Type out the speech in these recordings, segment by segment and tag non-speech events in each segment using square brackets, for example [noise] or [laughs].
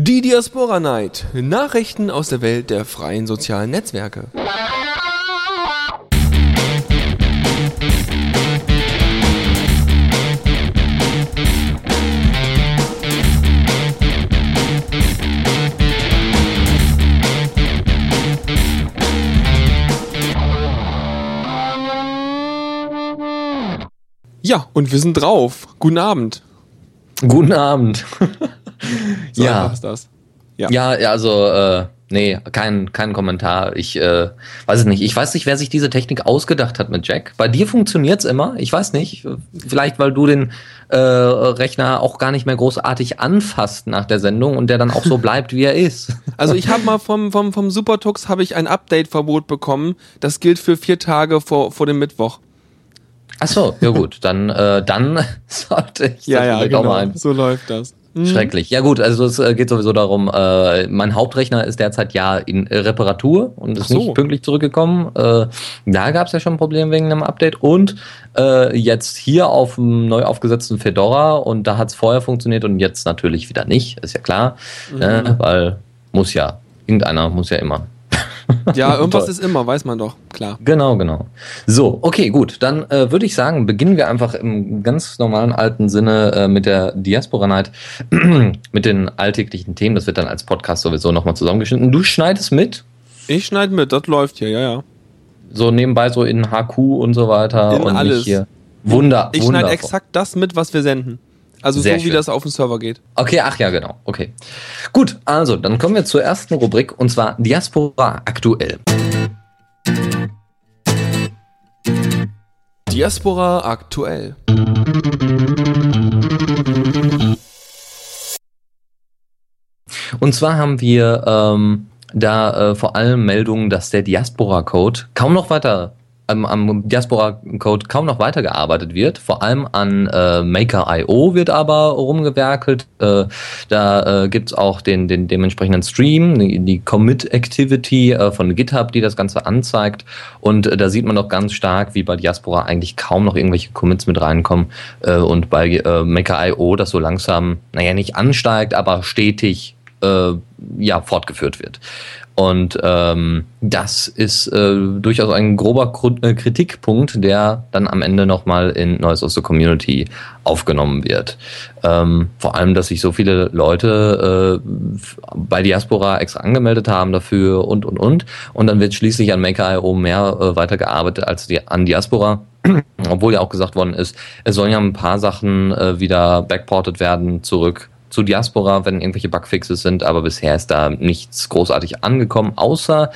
Die Diaspora Night. Nachrichten aus der Welt der freien sozialen Netzwerke. Ja, und wir sind drauf. Guten Abend. Guten Abend. [laughs] So ja. einfach ist das. Ja. ja, ja, also äh, nee, kein kein Kommentar. Ich äh, weiß es nicht. Ich weiß nicht, wer sich diese Technik ausgedacht hat mit Jack. Bei dir funktioniert's immer. Ich weiß nicht. Vielleicht weil du den äh, Rechner auch gar nicht mehr großartig anfasst nach der Sendung und der dann auch so [laughs] bleibt, wie er ist. Also ich habe mal vom, vom, vom Supertux habe ich ein Update-Verbot bekommen. Das gilt für vier Tage vor, vor dem Mittwoch. Ach so, ja gut, dann äh, dann [laughs] sollte ich das vielleicht auch mal ein So läuft das. Mhm. Schrecklich. Ja gut, also es äh, geht sowieso darum, äh, mein Hauptrechner ist derzeit ja in äh, Reparatur und ist so. nicht pünktlich zurückgekommen. Äh, da gab es ja schon ein Problem wegen einem Update und äh, jetzt hier auf dem neu aufgesetzten Fedora und da hat es vorher funktioniert und jetzt natürlich wieder nicht, ist ja klar, Mhm. ne, weil muss ja, irgendeiner muss ja immer. Ja, [laughs] irgendwas ist immer, weiß man doch. Klar. Genau, genau. So, okay, gut. Dann äh, würde ich sagen, beginnen wir einfach im ganz normalen alten Sinne äh, mit der Diaspora Night, [clears throat] mit den alltäglichen Themen. Das wird dann als Podcast sowieso nochmal zusammengeschnitten. Du schneidest mit, Ich schneide mit, das läuft hier, ja, ja. so nebenbei so in HQ und so weiter. In und alles. nicht hier. Wunder, Ich schneide wundervoll. exakt das mit, was wir senden. Also Sehr so wie schön. das auf dem Server geht. Okay, ach ja, genau. Okay. Gut, also dann kommen wir zur ersten Rubrik und zwar Diaspora aktuell. Diaspora aktuell. Und zwar haben wir ähm, da äh, vor allem Meldungen, dass der Diaspora-Code kaum noch weiter ähm, am Diaspora-Code kaum noch weitergearbeitet wird. Vor allem an äh, Maker.io wird aber rumgewerkelt. Äh, da äh, gibt's auch den, den dementsprechenden Stream, die, die Commit-Activity äh, von GitHub, die das Ganze anzeigt. Und äh, da sieht man doch ganz stark, wie bei Diaspora eigentlich kaum noch irgendwelche Commits mit reinkommen. Äh, und bei äh, Maker.io das so langsam, naja, nicht ansteigt, aber stetig äh, ja, fortgeführt wird. Und ähm, das ist äh, durchaus ein grober äh, Kritikpunkt, der dann am Ende nochmal in Noise of the Community aufgenommen wird. Ähm, vor allem, dass sich so viele Leute äh, bei Diaspora extra angemeldet haben dafür und, und, und. Und dann wird schließlich an Maker.io mehr äh, weitergearbeitet als die, an Diaspora. [clears throat] Obwohl ja auch gesagt worden ist, es sollen ja ein paar Sachen äh, wieder backported werden zurück zu Diaspora, wenn irgendwelche Bugfixes sind, aber bisher ist da nichts großartig angekommen, außer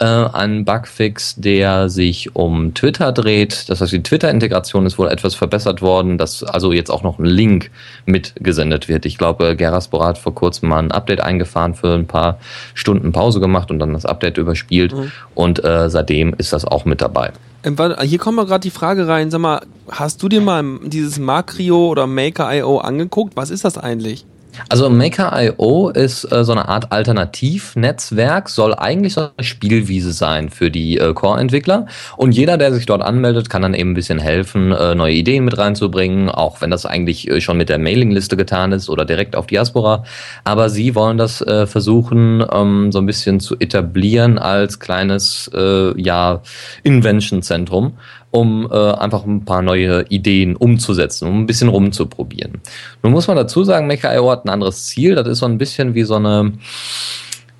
äh, ein Bugfix, der sich um Twitter dreht. Das heißt, die Twitter-Integration ist wohl etwas verbessert worden, dass also jetzt auch noch ein Link mitgesendet wird. Ich glaube, Geraspora hat vor kurzem mal ein Update eingefahren für ein paar Stunden Pause gemacht und dann das Update überspielt Mhm. und äh, seitdem ist das auch mit dabei. Ähm, warte, Hier kommt mal gerade die Frage rein. Sag mal, hast du dir mal dieses Macrio oder Maker.io angeguckt? Was ist das eigentlich? Also Maker.io ist äh, so eine Art Alternativnetzwerk, soll eigentlich so eine Spielwiese sein für die äh, Core-Entwickler. Und jeder, der sich dort anmeldet, kann dann eben ein bisschen helfen, äh, neue Ideen mit reinzubringen, auch wenn das eigentlich äh, schon mit der Mailingliste getan ist oder direkt auf Diaspora. Aber sie wollen das äh, versuchen, ähm, so ein bisschen zu etablieren als kleines äh, ja, Invention-Zentrum um äh, einfach ein paar neue Ideen umzusetzen, um ein bisschen rumzuprobieren. Nun muss man dazu sagen, Maker.io hat ein anderes Ziel. Das ist so ein bisschen wie so eine,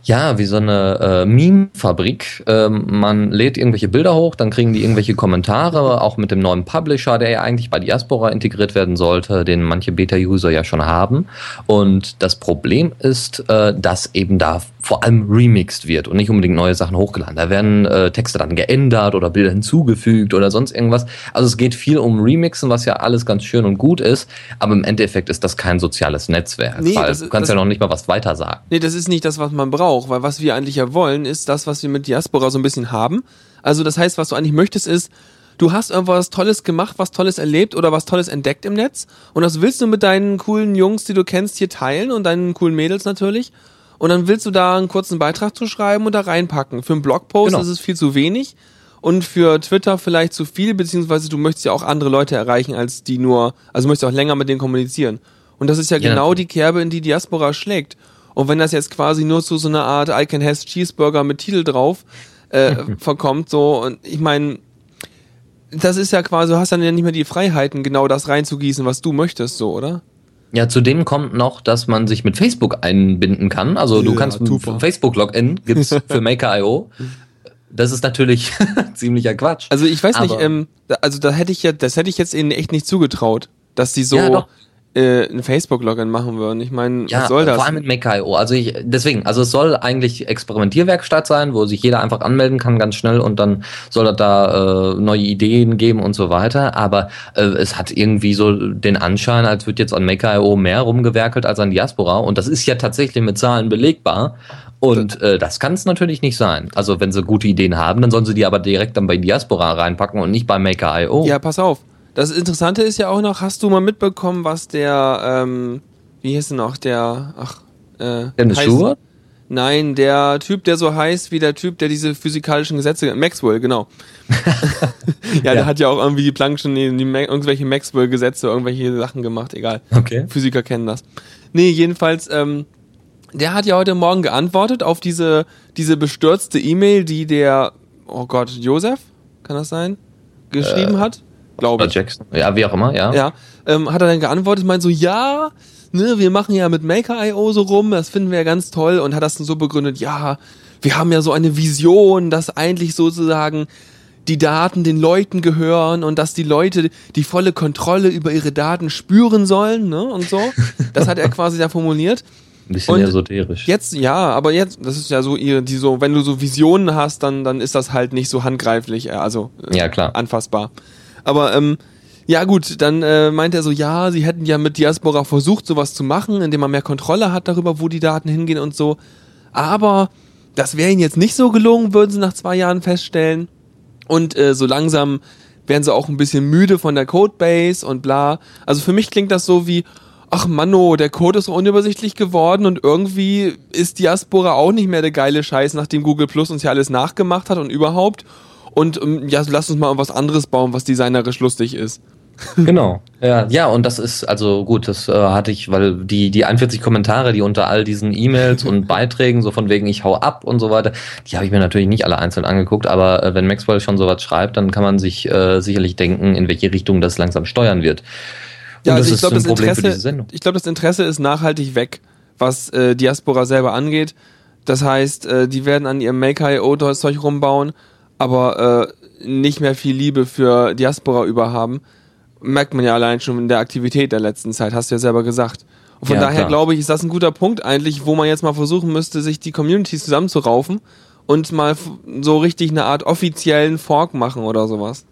ja, wie so eine äh, Meme-Fabrik. Ähm, man lädt irgendwelche Bilder hoch, dann kriegen die irgendwelche Kommentare, auch mit dem neuen Publisher, der ja eigentlich bei Diaspora integriert werden sollte, den manche Beta-User ja schon haben. Und das Problem ist, äh, dass eben da vor allem remixed wird und nicht unbedingt neue Sachen hochgeladen. Da werden äh, Texte dann geändert oder Bilder hinzugefügt oder sonst irgendwas. Also es geht viel um Remixen, was ja alles ganz schön und gut ist, aber im Endeffekt ist das kein soziales Netzwerk, Nee, weil das du kannst das- ja noch nicht mal was weiter sagen. Nee, das ist nicht das, was man braucht, weil was wir eigentlich ja wollen, ist das, was wir mit Diaspora so ein bisschen haben. Also das heißt, was du eigentlich möchtest, ist, du hast irgendwas Tolles gemacht, was Tolles erlebt oder was Tolles entdeckt im Netz und das willst du mit deinen coolen Jungs, die du kennst, hier teilen und deinen coolen Mädels natürlich. Und dann willst du da einen kurzen Beitrag zu schreiben und da reinpacken. Für einen Blogpost Genau. ist es viel zu wenig und für Twitter vielleicht zu viel, beziehungsweise du möchtest ja auch andere Leute erreichen, als die nur, also du möchtest auch länger mit denen kommunizieren. Und das ist ja, Ja, genau die Kerbe, in die Diaspora schlägt. Und wenn das jetzt quasi nur zu so einer Art I Can Has Cheeseburger mit Titel drauf äh, [laughs] verkommt, so, und ich meine, das ist ja quasi, du hast dann ja nicht mehr die Freiheiten, genau das reinzugießen, was du möchtest, so, oder? Ja, zudem kommt noch, dass man sich mit Facebook einbinden kann. Also du Ja, kannst. Facebook-Login gibt's [laughs] für Maker.io. Das ist natürlich [laughs] ziemlicher Quatsch. Also ich weiß nicht, Aber- ähm, da, also da hätte ich ja, das hätte ich jetzt ihnen echt nicht zugetraut, dass die so Ja, doch. Äh, ein Facebook-Login machen würden. Ich meine, Ja, was soll das? vor allem mit Maker.io. Also ich, deswegen, also es soll eigentlich Experimentierwerkstatt sein, wo sich jeder einfach anmelden kann, ganz schnell und dann soll er da äh, neue Ideen geben und so weiter. Aber äh, es hat irgendwie so den Anschein, als wird jetzt an Maker.io mehr rumgewerkelt als an Diaspora. Und das ist ja tatsächlich mit Zahlen belegbar. Und äh, das kann es natürlich nicht sein. Also wenn sie gute Ideen haben, dann sollen sie die aber direkt dann bei Diaspora reinpacken und nicht bei Maker.io. Ja, pass auf. Das Interessante ist ja auch noch, hast du mal mitbekommen, was der, ähm, wie hieß denn noch, der, ach, äh, Dennis Schur? Nein, der Typ, der so heißt wie der Typ, der diese physikalischen Gesetze, Maxwell, genau. [laughs] ja, der hat ja auch irgendwie die Planck'schen, die, die, irgendwelche Maxwell-Gesetze, irgendwelche Sachen gemacht, egal. Okay. Physiker kennen das. Nee, jedenfalls, ähm, der hat ja heute Morgen geantwortet auf diese, diese bestürzte E-Mail, die der, oh Gott, Josef, kann das sein? Geschrieben hat? Glaube ich. Jackson. Ja, wie auch immer, ja. Ja, ähm, hat er dann geantwortet, meint so, ja, ne, wir machen ja mit Maker.io so rum, das finden wir ja ganz toll und hat das dann so begründet, ja, wir haben ja so eine Vision, dass eigentlich sozusagen die Daten den Leuten gehören und dass die Leute die volle Kontrolle über ihre Daten spüren sollen, ne, und so. Das hat er quasi da formuliert. Ein bisschen Und esoterisch. Jetzt, ja, aber jetzt, das ist ja so ihr, die so, wenn du so Visionen hast, dann, dann ist das halt nicht so handgreiflich, äh, also äh, Ja, klar. anfassbar. Aber ähm, ja gut, dann äh, meint er so, ja, sie hätten ja mit Diaspora versucht, sowas zu machen, indem man mehr Kontrolle hat darüber, wo die Daten hingehen und so. Aber das wäre ihnen jetzt nicht so gelungen, würden sie nach zwei Jahren feststellen. Und äh, so langsam werden sie auch ein bisschen müde von der Codebase und bla. Also für mich klingt das so wie, ach Manno, der Code ist so unübersichtlich geworden und irgendwie ist Diaspora auch nicht mehr der geile Scheiß, nachdem Google Plus uns ja alles nachgemacht hat und überhaupt. Und ähm, ja, lass uns mal was anderes bauen, was designerisch lustig ist. [laughs] Genau. Ja, ja, und das ist also gut, das äh, hatte ich, weil die die 41 Kommentare, die unter all diesen E-Mails und [laughs] Beiträgen so von wegen ich hau ab und so weiter, die habe ich mir natürlich nicht alle einzeln angeguckt, aber äh, wenn Maxwell schon sowas schreibt, dann kann man sich äh, sicherlich denken, in welche Richtung das langsam steuern wird. Ja, und also das ich glaube, das Interesse, ich glaube, das Interesse ist nachhaltig weg, was äh, Diaspora selber angeht. Das heißt, äh, die werden an ihrem Maker.io-Zeug rumbauen, aber äh, nicht mehr viel Liebe für Diaspora überhaben. Merkt man ja allein schon in der Aktivität der letzten Zeit, hast du ja selber gesagt. Und von Ja, daher klar. glaube ich, ist das ein guter Punkt eigentlich, wo man jetzt mal versuchen müsste, sich die Communities zusammenzuraufen und mal so richtig eine Art offiziellen Fork machen oder sowas.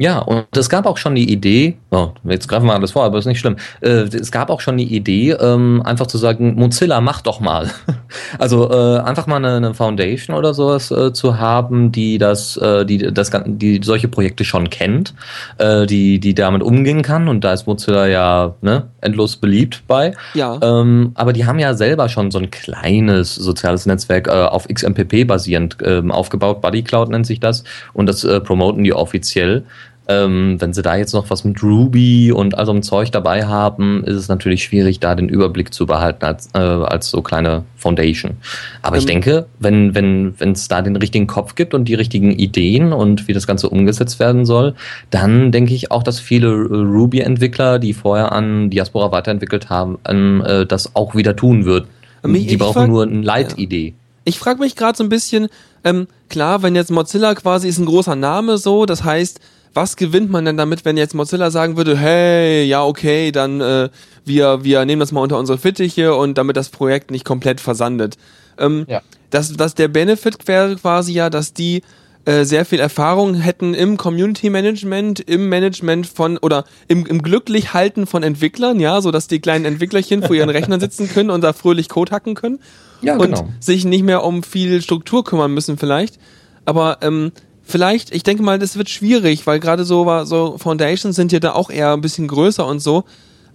Ja, und es gab auch schon die Idee, oh, jetzt greifen wir alles vor, aber ist nicht schlimm. Äh, es gab auch schon die Idee, ähm, einfach zu sagen, Mozilla, mach doch mal. [laughs] Also äh, einfach mal eine, eine Foundation oder sowas äh, zu haben, die das, äh, die das, die solche Projekte schon kennt, äh, die, die damit umgehen kann. Und da ist Mozilla ja ne, endlos beliebt bei. Ja. Ähm, aber die haben ja selber schon so ein kleines soziales Netzwerk äh, auf XMPP basierend ähm, aufgebaut. Buddy Cloud nennt sich das. Und das äh, promoten die offiziell. Ähm, wenn sie da jetzt noch was mit Ruby und all so einem Zeug dabei haben, ist es natürlich schwierig, da den Überblick zu behalten als, äh, als so kleine Foundation. Aber ich Ähm, denke, wenn wenn wenn es da den richtigen Kopf gibt und die richtigen Ideen und wie das Ganze umgesetzt werden soll, dann denke ich auch, dass viele äh, Ruby-Entwickler, die vorher an Diaspora weiterentwickelt haben, ähm, äh, das auch wieder tun würden. Ähm, ich- die ich brauchen nur eine Leitidee. Ich frage mich gerade so ein bisschen, ähm, klar, wenn jetzt Mozilla quasi ist ein großer Name so, das heißt, was gewinnt man denn damit, wenn jetzt Mozilla sagen würde, hey, ja, okay, dann äh, wir, wir nehmen das mal unter unsere Fittiche und damit das Projekt nicht komplett versandet. Ähm, Ja. das, das der Benefit wäre quasi ja, dass die äh, sehr viel Erfahrung hätten im Community Management, im Management von oder im, im glücklich halten von Entwicklern, ja, so dass die kleinen Entwicklerchen vor ihren Rechnern sitzen [laughs] können und da fröhlich Code hacken können Ja, und genau. sich nicht mehr um viel Struktur kümmern müssen vielleicht. Aber ähm, vielleicht, ich denke mal, das wird schwierig, weil gerade so, so Foundations sind ja da auch eher ein bisschen größer und so.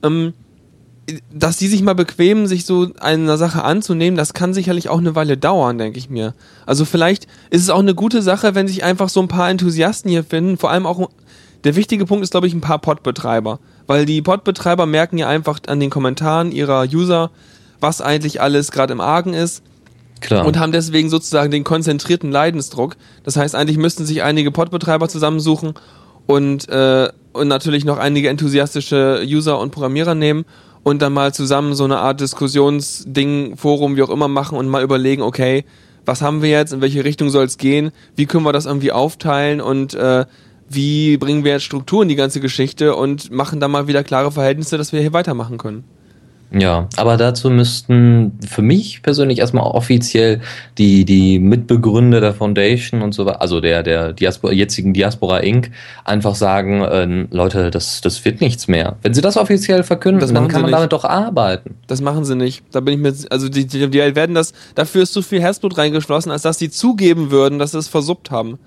Ähm, dass die sich mal bequemen, sich so einer Sache anzunehmen, das kann sicherlich auch eine Weile dauern, denke ich mir. Also vielleicht ist es auch eine gute Sache, wenn sich einfach so ein paar Enthusiasten hier finden. Vor allem auch, der wichtige Punkt ist, glaube ich, ein paar Pod-Betreiber. Weil die Pod-Betreiber merken ja einfach an den Kommentaren ihrer User, was eigentlich alles gerade im Argen ist. Klar. Und haben deswegen sozusagen den konzentrierten Leidensdruck. Das heißt, eigentlich müssten sich einige Podbetreiber zusammensuchen und, äh, und natürlich noch einige enthusiastische User und Programmierer nehmen und dann mal zusammen so eine Art Diskussionsding, Forum, wie auch immer machen und mal überlegen, okay, was haben wir jetzt, in welche Richtung soll es gehen, wie können wir das irgendwie aufteilen und äh, wie bringen wir jetzt Struktur in die ganze Geschichte und machen da mal wieder klare Verhältnisse, dass wir hier weitermachen können. Ja, aber dazu müssten für mich persönlich erstmal offiziell die, die Mitbegründer der Foundation und so weiter, also der, der Diaspora, jetzigen Diaspora Inc., einfach sagen, äh, Leute, das, das wird nichts mehr. Wenn sie das offiziell verkünden, Das dann kann man nicht. damit doch arbeiten. Das machen sie nicht. Da bin ich mir, also die, die, die werden das, dafür ist zu viel Herzblut reingeflossen, als dass sie zugeben würden, dass sie es versuppt haben.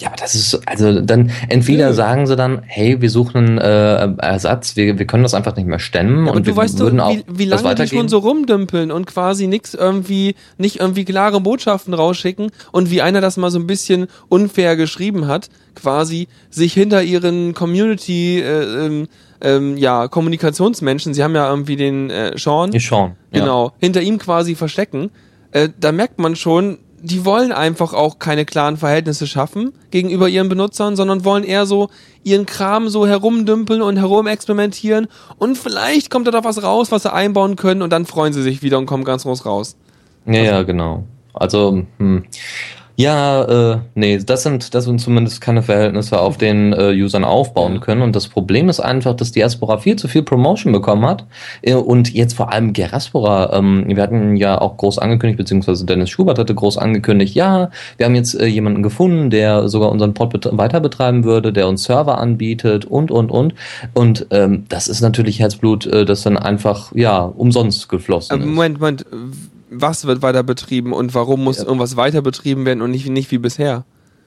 Ja, aber das ist, also dann, entweder sagen sie dann, hey, wir suchen einen äh, Ersatz, wir, wir können das einfach nicht mehr stemmen Ja, und du wir weißt würden doch, auch wie, wie das lange die schon so rumdümpeln und quasi nix irgendwie, nicht irgendwie klare Botschaften rausschicken und wie einer das mal so ein bisschen unfair geschrieben hat, quasi sich hinter ihren Community, äh, ähm, ähm, ja, Kommunikationsmenschen, sie haben ja irgendwie den äh, Sean, Ja, schon. Ja. genau, hinter ihm quasi verstecken, äh, da merkt man schon, die wollen einfach auch keine klaren Verhältnisse schaffen gegenüber ihren Benutzern, sondern wollen eher so ihren Kram so herumdümpeln und herumexperimentieren und vielleicht kommt da doch was raus, was sie einbauen können und dann freuen sie sich wieder und kommen ganz groß raus. Ja, ja, genau. Also, hm. Ja, äh, nee, das sind, das sind zumindest keine Verhältnisse, auf denen äh, Usern aufbauen können. Und das Problem ist einfach, dass Diaspora viel zu viel Promotion bekommen hat. Äh, und jetzt vor allem Geraspora, ähm, wir hatten ja auch groß angekündigt, beziehungsweise Dennis Schubert hatte groß angekündigt, ja, wir haben jetzt äh, jemanden gefunden, der sogar unseren Pod bet- weiter betreiben würde, der uns Server anbietet und, und, und. Und ähm, das ist natürlich Herzblut, äh, das dann einfach, ja, umsonst geflossen Äh, ist. Moment, Moment, was wird weiter betrieben und warum muss Ja. irgendwas weiter betrieben werden und nicht, nicht wie bisher?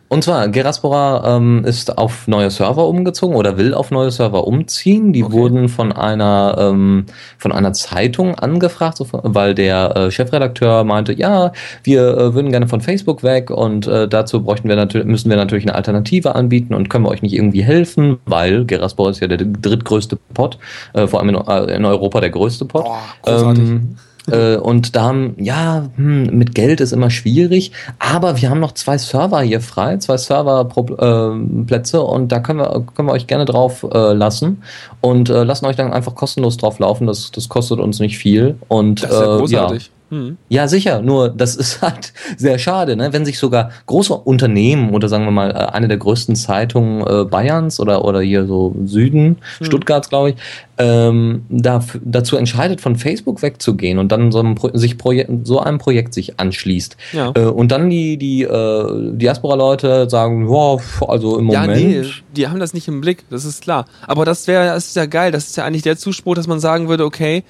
Und zwar, Geraspora ähm, ist auf neue Server umgezogen oder will auf neue Server umziehen. Die Okay. wurden von einer, ähm, von einer Zeitung angefragt, weil der äh, Chefredakteur meinte, ja, wir äh, würden gerne von Facebook weg und äh, dazu bräuchten wir natürlich, müssen wir natürlich eine Alternative anbieten und können wir euch nicht irgendwie helfen, weil Geraspora ist ja der drittgrößte Pod, äh, vor allem in, äh, in Europa der größte Pod. Boah, großartig. Ähm, äh, und da haben, ja, hm, mit Geld ist immer schwierig, aber wir haben noch zwei Server hier frei, zwei Serverplätze und da können wir, können wir euch gerne drauf äh, lassen und äh, lassen euch dann einfach kostenlos drauf laufen. Das, das kostet uns nicht viel. Und Das ist ja äh, ja, großartig. Hm. ja, sicher. Nur das ist [laughs] halt sehr schade, ne? wenn sich sogar große Unternehmen oder sagen wir mal äh, eine der größten Zeitungen äh, Bayerns oder oder hier so Süden, Hm. Stuttgarts, glaube ich, ähm, da, dazu entscheidet, von Facebook wegzugehen und dann so einem, Pro sich Projekt, so einem Projekt sich anschließt. Ja. Äh, und dann die die äh, Diaspora-Leute sagen, wow, also im Ja, Moment. nee, die haben das nicht im Blick, das ist klar. Aber das wäre, das ist ja geil, das ist ja eigentlich der Zuspruch, dass man sagen würde, okay,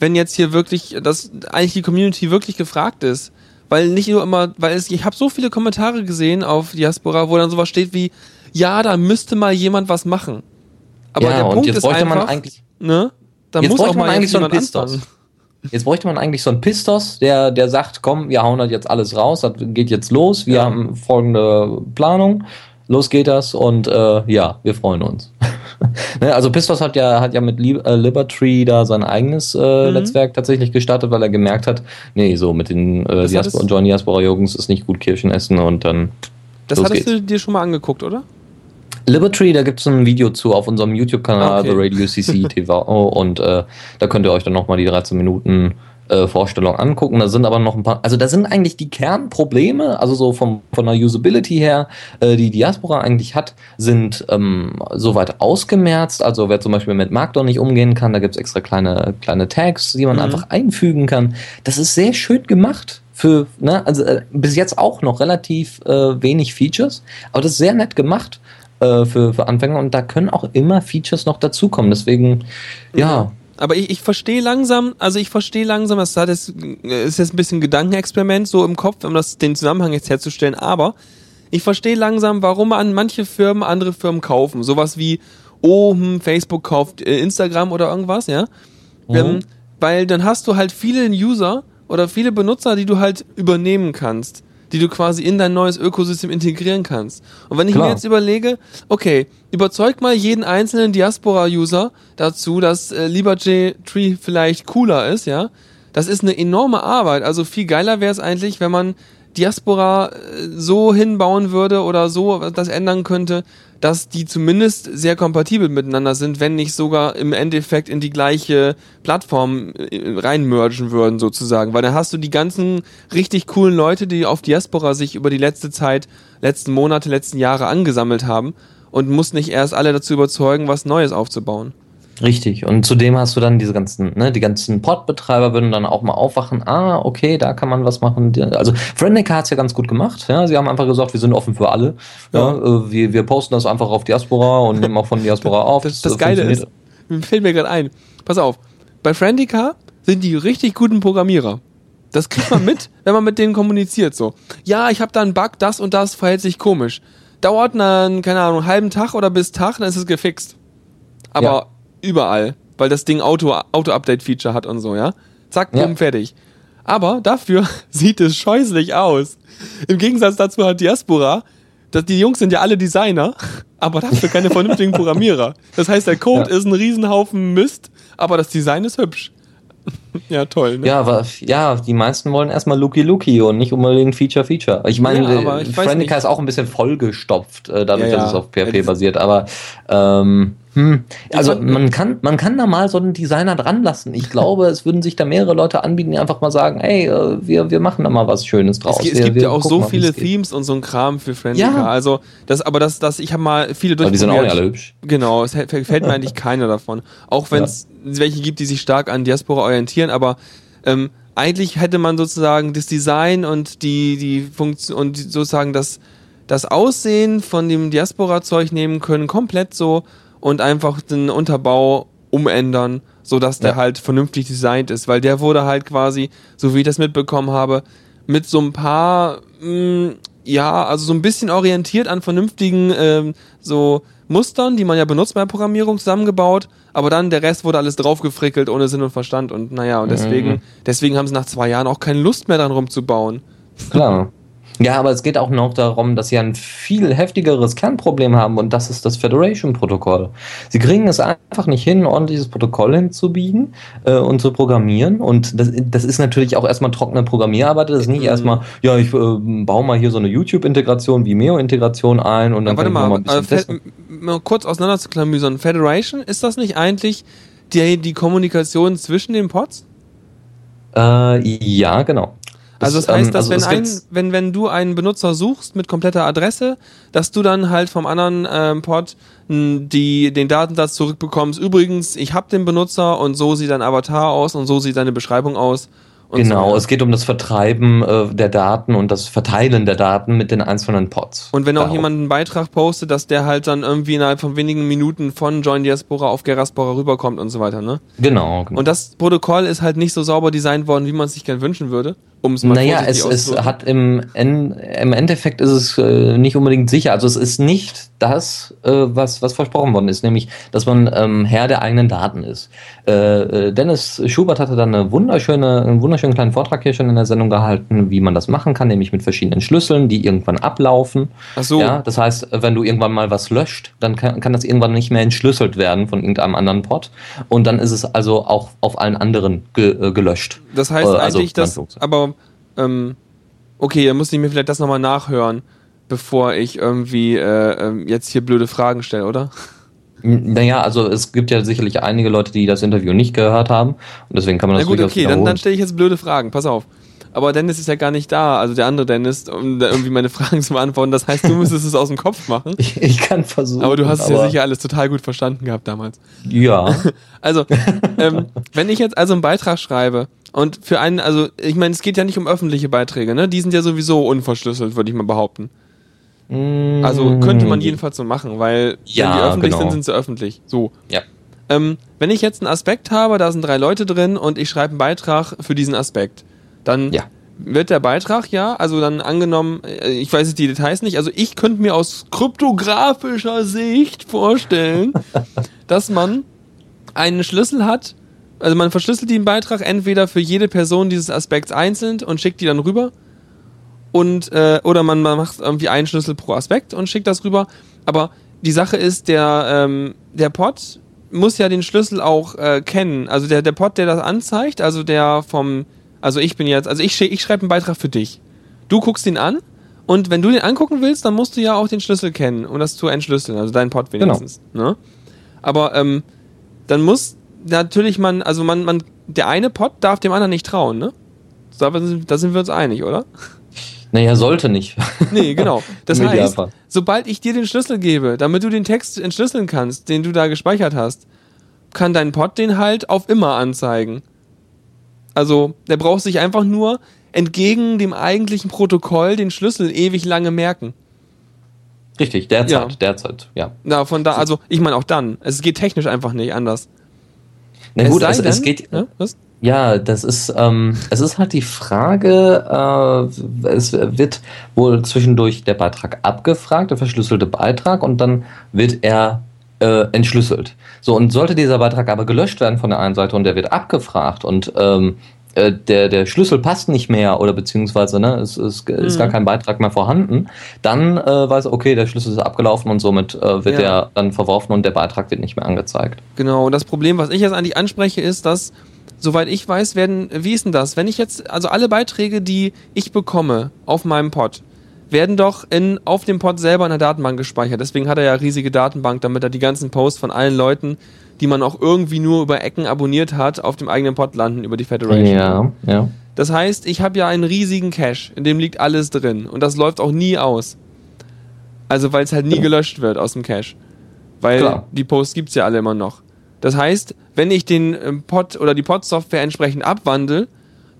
wenn jetzt hier wirklich, dass eigentlich die Community wirklich gefragt ist, weil nicht nur immer, weil es, ich habe so viele Kommentare gesehen auf Diaspora, wo dann sowas steht wie, ja, da müsste mal jemand was machen. Aber ja, der Punkt jetzt ist bräuchte einfach, man eigentlich ne, da Jetzt muss auch bräuchte man mal eigentlich so einen Pistos. anfangen. Jetzt bräuchte man eigentlich so einen Pistos, der, der sagt, komm, wir hauen das jetzt alles raus, das geht jetzt los, wir Ja. haben folgende Planung, los geht das und äh, ja, wir freuen uns. [laughs] ne, also Pistos hat ja, hat ja mit Li äh, Libertree da sein eigenes äh, Mhm. Netzwerk tatsächlich gestartet, weil er gemerkt hat, nee, so mit den äh, es- Join Diaspora Jungs ist nicht gut Kirschen essen und dann Das hattest geht's. du dir schon mal angeguckt, oder? Libertree, da gibt's ein Video zu auf unserem YouTube-Kanal, Okay. The Radio CC TV. [laughs] Und äh, da könnt ihr euch dann nochmal die 13 Minuten äh, Vorstellung angucken. Da sind aber noch ein paar, also da sind eigentlich die Kernprobleme, also so vom, von der Usability her, äh, die Diaspora eigentlich hat, sind ähm, soweit ausgemerzt. Also wer zum Beispiel mit Markdown nicht umgehen kann, da gibt's extra kleine, kleine Tags, die man Mhm. einfach einfügen kann. Das ist sehr schön gemacht. Für, ne, also äh, bis jetzt auch noch relativ äh, wenig Features, aber das ist sehr nett gemacht äh, für, für Anfänger und da können auch immer Features noch dazukommen. Deswegen, ja, Aber ich, ich verstehe langsam, also ich verstehe langsam, das ist jetzt ein bisschen Gedankenexperiment so im Kopf, um das, den Zusammenhang jetzt herzustellen, aber ich verstehe langsam, warum an manche Firmen andere Firmen kaufen. Sowas wie, oh, hm, Facebook kauft äh, Instagram oder irgendwas, ja. Mhm. Ähm, weil dann hast du halt viele User oder viele Benutzer, die du halt übernehmen kannst, die du quasi in dein neues Ökosystem integrieren kannst. Und wenn ich Klar. mir jetzt überlege, okay, überzeug mal jeden einzelnen Diaspora-User dazu, dass äh, LiberJ Tree vielleicht cooler ist, ja, das ist eine enorme Arbeit. Also viel geiler wäre es eigentlich, wenn man Diaspora äh, so hinbauen würde oder so das ändern könnte, dass die zumindest sehr kompatibel miteinander sind, wenn nicht sogar im Endeffekt in die gleiche Plattform äh, reinmergen würden sozusagen. Weil dann hast du die ganzen richtig coolen Leute, die auf Diaspora sich über die letzte Zeit, letzten Monate, letzten Jahre angesammelt haben und musst nicht erst alle dazu überzeugen, was Neues aufzubauen. Richtig. Und zudem hast du dann diese ganzen, ne, die ganzen Pod-Betreiber würden dann auch mal aufwachen. Ah, okay, da kann man was machen. Also Friendica hat es ja ganz gut gemacht. Ja, sie haben einfach gesagt, wir sind offen für alle. Ja. ja äh, wir, wir posten das einfach auf Diaspora und nehmen auch von Diaspora auf. Das, das, das Geile ist, fällt mir gerade ein. Pass auf, bei Friendica sind die richtig guten Programmierer. Das kriegt man mit, [laughs] wenn man mit denen kommuniziert. So, ja, ich habe da einen Bug, das und das verhält sich komisch. Dauert einen, keine Ahnung, einen halben Tag oder bis Tag, dann ist es gefixt. Aber ja überall, weil das Ding Auto, Auto-Update-Feature hat und so, ja. Zack, bumm, ja. fertig. Aber dafür [laughs] sieht es scheußlich aus. Im Gegensatz dazu hat Diaspora, dass die Jungs sind ja alle Designer, [laughs] aber dafür keine vernünftigen Programmierer. Das heißt, der Code ja. ist ein Riesenhaufen Mist, aber das Design ist hübsch. [laughs] ja, toll. Ne? Ja, aber ja, die meisten wollen erstmal Lucky Lucky und nicht unbedingt Feature Feature. Ich meine, ja, Friendica ist auch ein bisschen vollgestopft, äh, dadurch, ja, ja. dass es auf PHP basiert, aber ähm, hm. Also man kann, man kann da mal so einen Designer dran lassen. Ich glaube, [laughs] es würden sich da mehrere Leute anbieten, die einfach mal sagen, ey, äh, wir, wir machen da mal was Schönes draus. Es, es wir, gibt wir ja auch so mal, viele Themes und so ein Kram für Friendica. Ja. Also das, aber das, das, ich habe mal viele durch. Aber die sind auch nicht alle hübsch. Genau, es fällt mir [laughs] eigentlich keiner davon. Auch wenn es. Welche gibt, die sich stark an Diaspora orientieren, aber ähm, eigentlich hätte man sozusagen das Design und die, die Funktion und sozusagen das, das Aussehen von dem Diaspora-Zeug nehmen können, komplett so und einfach den Unterbau umändern, so dass der ja. halt vernünftig designt ist, weil der wurde halt quasi, so wie ich das mitbekommen habe, mit so ein paar, mh, mm, ja, also so ein bisschen orientiert an vernünftigen ähm, so Mustern, die man ja benutzt bei Programmierung zusammengebaut, aber dann der Rest wurde alles draufgefrickelt ohne Sinn und Verstand und naja, und deswegen, mhm. deswegen haben sie nach zwei Jahren auch keine Lust mehr dran rumzubauen. Klar. Ja, aber es geht auch noch darum, dass sie ein viel heftigeres Kernproblem haben und das ist das Federation-Protokoll. Sie kriegen es einfach nicht hin, ein ordentliches Protokoll hinzubiegen äh, und zu programmieren und das, das ist natürlich auch erstmal trockene Programmierarbeit. Das ist nicht mhm. erstmal, ja, ich äh, baue mal hier so eine YouTube-Integration, Vimeo-Integration ein und dann ja, warte kann ich mal, mal, mal, mal kurz auseinanderzuklamüsern. Federation, ist das nicht eigentlich die, die Kommunikation zwischen den Pods? Äh, ja, genau. Also das heißt, ähm, dass also wenn, ein, wenn, wenn du einen Benutzer suchst mit kompletter Adresse, dass du dann halt vom anderen ähm, Pod die, den Datensatz zurückbekommst. Übrigens, ich habe den Benutzer und so sieht dein Avatar aus und so sieht deine Beschreibung aus genau, so. es geht um das Vertreiben äh, der Daten und das Verteilen der Daten mit den einzelnen Pods. Und wenn auch Darauf. jemand einen Beitrag postet, dass der halt dann irgendwie innerhalb von wenigen Minuten von Join Diaspora auf Geraspora rüberkommt und so weiter, ne? Genau, genau. Und das Protokoll ist halt nicht so sauber designt worden, wie man es sich gern wünschen würde. Um es mal naja, es, es hat im, en, im Endeffekt ist es äh, nicht unbedingt sicher. Also es ist nicht das, äh, was, was versprochen worden ist, nämlich, dass man ähm, Herr der eigenen Daten ist. Äh, äh Dennis Schubert hatte dann eine wunderschöne, einen wunderschönen kleinen Vortrag hier schon in der Sendung gehalten, wie man das machen kann, nämlich mit verschiedenen Schlüsseln, die irgendwann ablaufen. Ach so. Ja, das heißt, wenn du irgendwann mal was löscht, dann kann, kann das irgendwann nicht mehr entschlüsselt werden von irgendeinem anderen Pod. Und dann ist es also auch auf allen anderen ge, äh, gelöscht. Das heißt äh, also eigentlich, dass, aber ähm, okay, dann muss ich mir vielleicht das nochmal nachhören, bevor ich irgendwie äh, ähm, jetzt hier blöde Fragen stelle, oder? Naja, also es gibt ja sicherlich einige Leute, die das Interview nicht gehört haben und deswegen kann man das Na gut, okay, dann, dann stelle ich jetzt blöde Fragen, pass auf. Aber Dennis ist ja gar nicht da, also der andere Dennis, um irgendwie meine [laughs] Fragen zu beantworten. Das heißt, du müsstest es aus dem Kopf machen. [laughs] Ich, ich kann versuchen. Aber du hast es ja sicher alles total gut verstanden gehabt damals. Ja. [laughs] Also, ähm, wenn ich jetzt also einen Beitrag schreibe und für einen, also ich meine, es geht ja nicht um öffentliche Beiträge, ne? Die sind ja sowieso unverschlüsselt, würde ich mal behaupten. Mm. Also könnte man jedenfalls so machen, weil ja, wenn die öffentlich genau. sind, sind sie öffentlich. So. Ja. Ähm, wenn ich jetzt einen Aspekt habe, da sind drei Leute drin und ich schreibe einen Beitrag für diesen Aspekt, dann ja. wird der Beitrag ja, also dann angenommen, äh, ich weiß jetzt die Details nicht, also ich könnte mir aus kryptografischer Sicht vorstellen, [laughs] dass man einen Schlüssel hat, also man verschlüsselt den Beitrag entweder für jede Person dieses Aspekts einzeln und schickt die dann rüber und äh, oder man, man macht irgendwie einen Schlüssel pro Aspekt und schickt das rüber. Aber die Sache ist, der ähm, der Pod muss ja den Schlüssel auch äh, kennen. Also der, der Pod, der das anzeigt, also der vom, also ich bin jetzt, also ich, ich schreibe einen Beitrag für dich. Du guckst ihn an und wenn du den angucken willst, dann musst du ja auch den Schlüssel kennen und das zu entschlüsseln, also deinen Pod Genau. wenigstens. Ne? Aber ähm, dann muss natürlich man, also man, man, der eine Pod darf dem anderen nicht trauen, ne? Da, da sind wir uns einig, oder? Naja, sollte nicht. [laughs] Nee, genau. Das heißt, sobald ich dir den Schlüssel gebe, damit du den Text entschlüsseln kannst, den du da gespeichert hast, kann dein Pod den halt auf immer anzeigen. Also, der braucht sich einfach nur entgegen dem eigentlichen Protokoll den Schlüssel ewig lange merken. Richtig, derzeit, Ja. derzeit, ja. Na, von da, also, ich meine auch dann. Es geht technisch einfach nicht anders. Na gut, sei es, geht, Ja, was? Ja, das ist, ähm, es ist halt die Frage, äh, es wird wohl zwischendurch der Beitrag abgefragt, der verschlüsselte Beitrag, und dann wird er äh, entschlüsselt. So, und sollte dieser Beitrag aber gelöscht werden von der einen Seite und der wird abgefragt und ähm, äh, der, der Schlüssel passt nicht mehr oder beziehungsweise ne, es, es ist gar Mhm. kein Beitrag mehr vorhanden, dann äh, weiß er, okay, der Schlüssel ist abgelaufen und somit äh, wird Ja. er dann verworfen und der Beitrag wird nicht mehr angezeigt. Genau, und das Problem, was ich jetzt eigentlich anspreche, ist, dass, soweit ich weiß, werden, wie ist denn das? Wenn ich jetzt, also alle Beiträge, die ich bekomme auf meinem Pod, werden doch in, auf dem Pod selber in der Datenbank gespeichert. Deswegen hat er ja riesige Datenbank, damit er die ganzen Posts von allen Leuten, die man auch irgendwie nur über Ecken abonniert hat, auf dem eigenen Pod landen über die Federation. Ja, ja. Das heißt, ich habe ja einen riesigen Cache, in dem liegt alles drin und das läuft auch nie aus. Also weil es halt nie gelöscht wird aus dem Cache. Weil Klar. die Posts gibt's ja alle immer noch. Das heißt, wenn ich den ähm, Pod oder die Pod-Software entsprechend abwandle,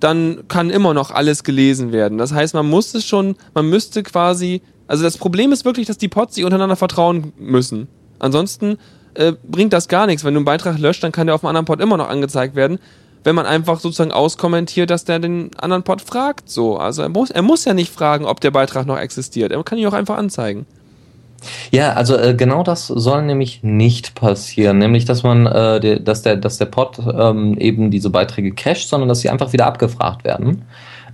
dann kann immer noch alles gelesen werden. Das heißt, man muss es schon, man müsste quasi, also das Problem ist wirklich, dass die Pods sich untereinander vertrauen müssen. Ansonsten äh, bringt das gar nichts. Wenn du einen Beitrag löscht, dann kann der auf einem anderen Pod immer noch angezeigt werden, wenn man einfach sozusagen auskommentiert, dass der den anderen Pod fragt. So, also er muss, er muss ja nicht fragen, ob der Beitrag noch existiert. Er kann ihn auch einfach anzeigen. Ja, also äh, genau das soll nämlich nicht passieren, nämlich dass man, äh, der, dass der, dass der Pod ähm, eben diese Beiträge cached, sondern dass sie einfach wieder abgefragt werden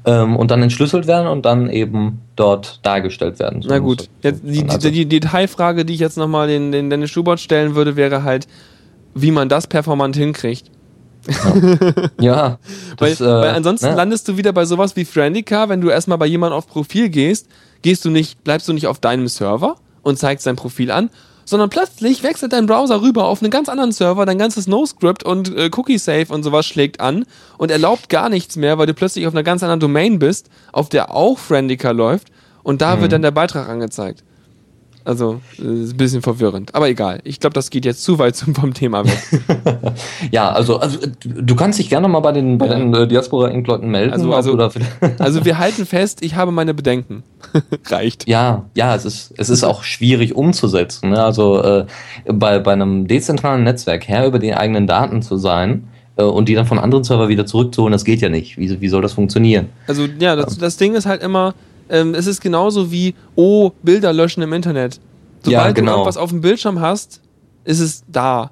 ähm, und dann entschlüsselt werden und dann eben dort dargestellt werden. So Na gut, jetzt die. Also- die, die Detailfrage, die ich jetzt nochmal den, den Dennis Schubert stellen würde, wäre halt, wie man das performant hinkriegt. ja, [laughs] Weil, das, äh, weil ansonsten ne? landest du wieder bei sowas wie Friendica, wenn du erstmal bei jemandem auf Profil gehst, gehst du nicht, bleibst du nicht auf deinem Server und zeigst dein Profil an, sondern plötzlich wechselt dein Browser rüber auf einen ganz anderen Server, dein ganzes NoScript und äh, Cookie Safe und sowas schlägt an und erlaubt gar nichts mehr, weil du plötzlich auf einer ganz anderen Domain bist, auf der auch Friendica läuft und da Mhm. wird dann der Beitrag angezeigt. Also, äh, ist ein bisschen verwirrend. Aber egal. Ich glaube, das geht jetzt zu weit [laughs] vom Thema weg. [laughs] ja, also, also du kannst dich gerne mal bei den, bei den äh, Diaspora Inc. Leuten melden. Also- also- [laughs] Also, wir halten fest, ich habe meine Bedenken. Reicht. Ja, ja, es ist, es ist auch schwierig umzusetzen. Ne? Also äh, bei, bei einem dezentralen Netzwerk Herr über die eigenen Daten zu sein äh, und die dann von anderen Server wieder zurückzuholen, das geht ja nicht. Wie, wie soll das funktionieren? Also ja, das, das Ding ist halt immer, ähm, es ist genauso wie, oh, Bilder löschen im Internet. Ja, Sobald genau. du irgendwas auf dem Bildschirm hast, ist es da.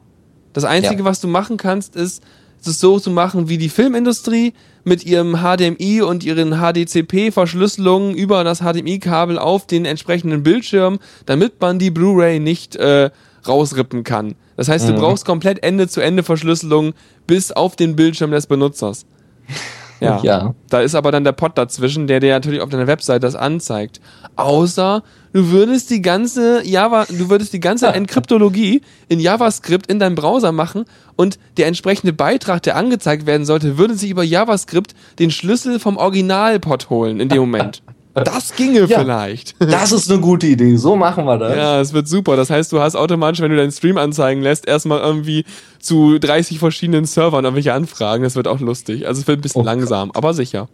Das Einzige, Ja. was du machen kannst, ist, es so zu machen wie die Filmindustrie mit ihrem HDMI und ihren HDCP-Verschlüsselungen über das HDMI-Kabel auf den entsprechenden Bildschirm, damit man die Blu-ray nicht äh, rausrippen kann. Das heißt, du Mhm. brauchst komplett Ende-zu-Ende-Verschlüsselung bis auf den Bildschirm des Benutzers. [laughs] Ja. Ja. Da ist aber dann der Pod dazwischen, der dir natürlich auf deiner Website das anzeigt. Außer du würdest die ganze Java, du würdest die ganze [laughs] Entkryptologie in JavaScript in deinem Browser machen und der entsprechende Beitrag, der angezeigt werden sollte, würde sich über JavaScript den Schlüssel vom Original-Pod holen in dem Moment. [laughs] Das ginge Ja. vielleicht. [laughs] Das ist eine gute Idee. So machen wir das. Ja, es wird super. Das heißt, du hast automatisch, wenn du deinen Stream anzeigen lässt, erstmal irgendwie zu 30 verschiedenen Servern irgendwelche Anfragen. Das wird auch lustig. Also es wird ein bisschen Oh langsam, aber sicher.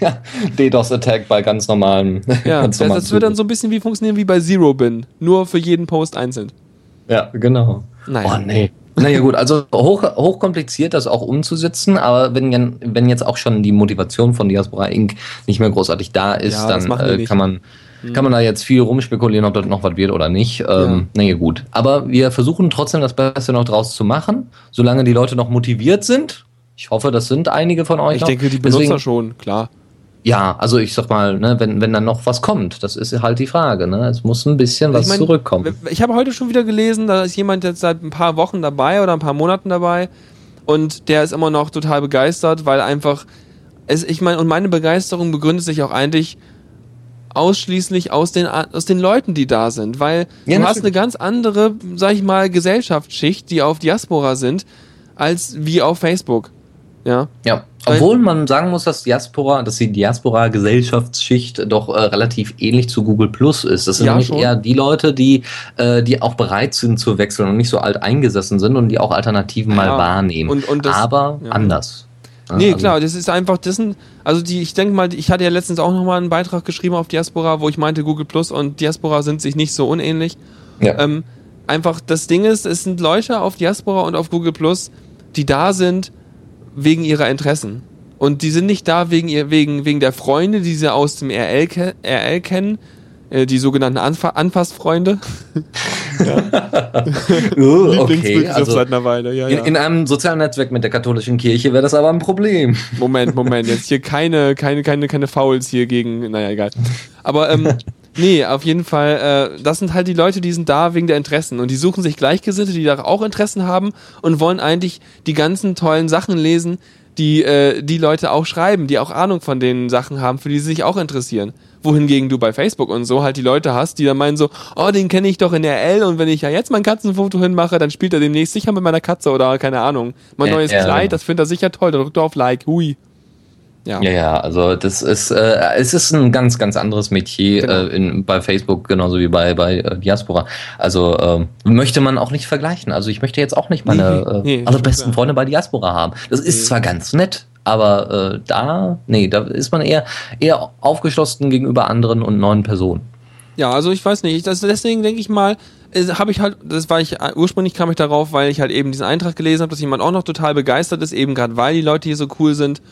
Ja. DDoS-Attack bei ganz normalen. [laughs] Ja, ganz das, normalen das wird dann so ein bisschen wie funktionieren wie bei Zero Bin. Nur für jeden Post einzeln. Ja, genau. Naja. Oh nee. Naja gut, also hoch, hochkompliziert das auch umzusetzen, aber wenn, wenn jetzt auch schon die Motivation von Diaspora Inc. nicht mehr großartig da ist, Ja, dann äh, kann man kann man da jetzt viel rumspekulieren, ob das noch was wird oder nicht. Ähm, Naja gut, aber wir versuchen trotzdem das Beste noch draus zu machen, solange die Leute noch motiviert sind. Ich hoffe, das sind einige von euch Ich noch. denke, die Benutzer Deswegen, schon, klar. Ja, also ich sag mal, ne, wenn, wenn dann noch was kommt, das ist halt die Frage. Ne? Es muss ein bisschen was ich mein, zurückkommen. Ich habe heute schon wieder gelesen, da ist jemand jetzt seit ein paar Wochen dabei oder ein paar Monaten dabei und der ist immer noch total begeistert, weil einfach, es, ich meine, und meine Begeisterung begründet sich auch eigentlich ausschließlich aus den, aus den Leuten, die da sind, weil ja, du hast eine ganz andere, sag ich mal, Gesellschaftsschicht, die auf Diaspora sind, als wie auf Facebook. Ja. Ja. Obwohl man sagen muss, dass Diaspora, dass die Diaspora-Gesellschaftsschicht doch äh, relativ ähnlich zu Google Plus ist. Das sind ja, nämlich schon. eher die Leute, die, äh, die auch bereit sind zu wechseln und nicht so alt eingesessen sind und die auch Alternativen ja. mal wahrnehmen. Und, und das, Aber ja. anders. Nee, also, klar, das ist einfach, das sind, also die, ich denke mal, ich hatte ja letztens auch nochmal einen Beitrag geschrieben auf Diaspora, wo ich meinte, Google Plus und Diaspora sind sich nicht so unähnlich. Ähm, einfach, das Ding ist, es sind Leute auf Diaspora und auf Google Plus, die da sind, wegen ihrer Interessen. Und die sind nicht da wegen, ihr, wegen, wegen der Freunde, die sie aus dem RL, RL kennen, äh, die sogenannten Anf Anfassfreunde. [laughs] uh, [laughs] okay, also seit einer Weile. Ja, in, ja. in, einem sozialen Netzwerk mit der katholischen Kirche wäre das aber ein Problem. Moment, Moment, jetzt hier keine, keine, keine, keine Fouls hier gegen, naja, egal. Aber ähm, [laughs] nee, auf jeden Fall, äh, das sind halt die Leute, die sind da wegen der Interessen und die suchen sich Gleichgesinnte, die da auch Interessen haben und wollen eigentlich die ganzen tollen Sachen lesen, die äh, die Leute auch schreiben, die auch Ahnung von den Sachen haben, für die sie sich auch interessieren. Wohingegen du bei Facebook und so halt die Leute hast, die dann meinen so, oh, den kenne ich doch in RL und wenn ich ja jetzt mein Katzenfoto hinmache, dann spielt er demnächst sicher mit meiner Katze oder keine Ahnung. Mein neues ja, Kleid, das findet er sicher toll, da drückt er auf Like, hui. Ja. ja, ja, also das ist, äh, es ist ein ganz, ganz anderes Metier genau. äh, in, bei Facebook, genauso wie bei, bei äh, Diaspora. Also äh, möchte man auch nicht vergleichen. Also ich möchte jetzt auch nicht meine nee, äh, nee, allerbesten Freunde bei Diaspora haben. Das ist nee. zwar ganz nett, aber äh, da, nee, da ist man eher, eher aufgeschlossen gegenüber anderen und neuen Personen. Ja, also ich weiß nicht. Das, deswegen denke ich mal, äh, habe ich halt, das war ich, ursprünglich kam ich darauf, weil ich halt eben diesen Eintrag gelesen habe, dass jemand auch noch total begeistert ist, eben gerade weil die Leute hier so cool sind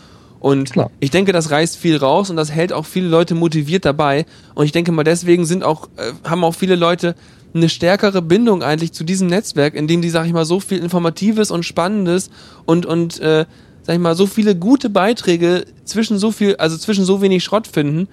und Klar. ich denke, das reißt viel raus und das hält auch viele Leute motiviert dabei. Und ich denke mal, deswegen sind auch, äh, haben auch viele Leute eine stärkere Bindung eigentlich zu diesem Netzwerk, in dem die, sag ich mal, so viel Informatives und Spannendes und, und äh, sag ich mal, so viele gute Beiträge zwischen so viel, also zwischen so wenig Schrott finden,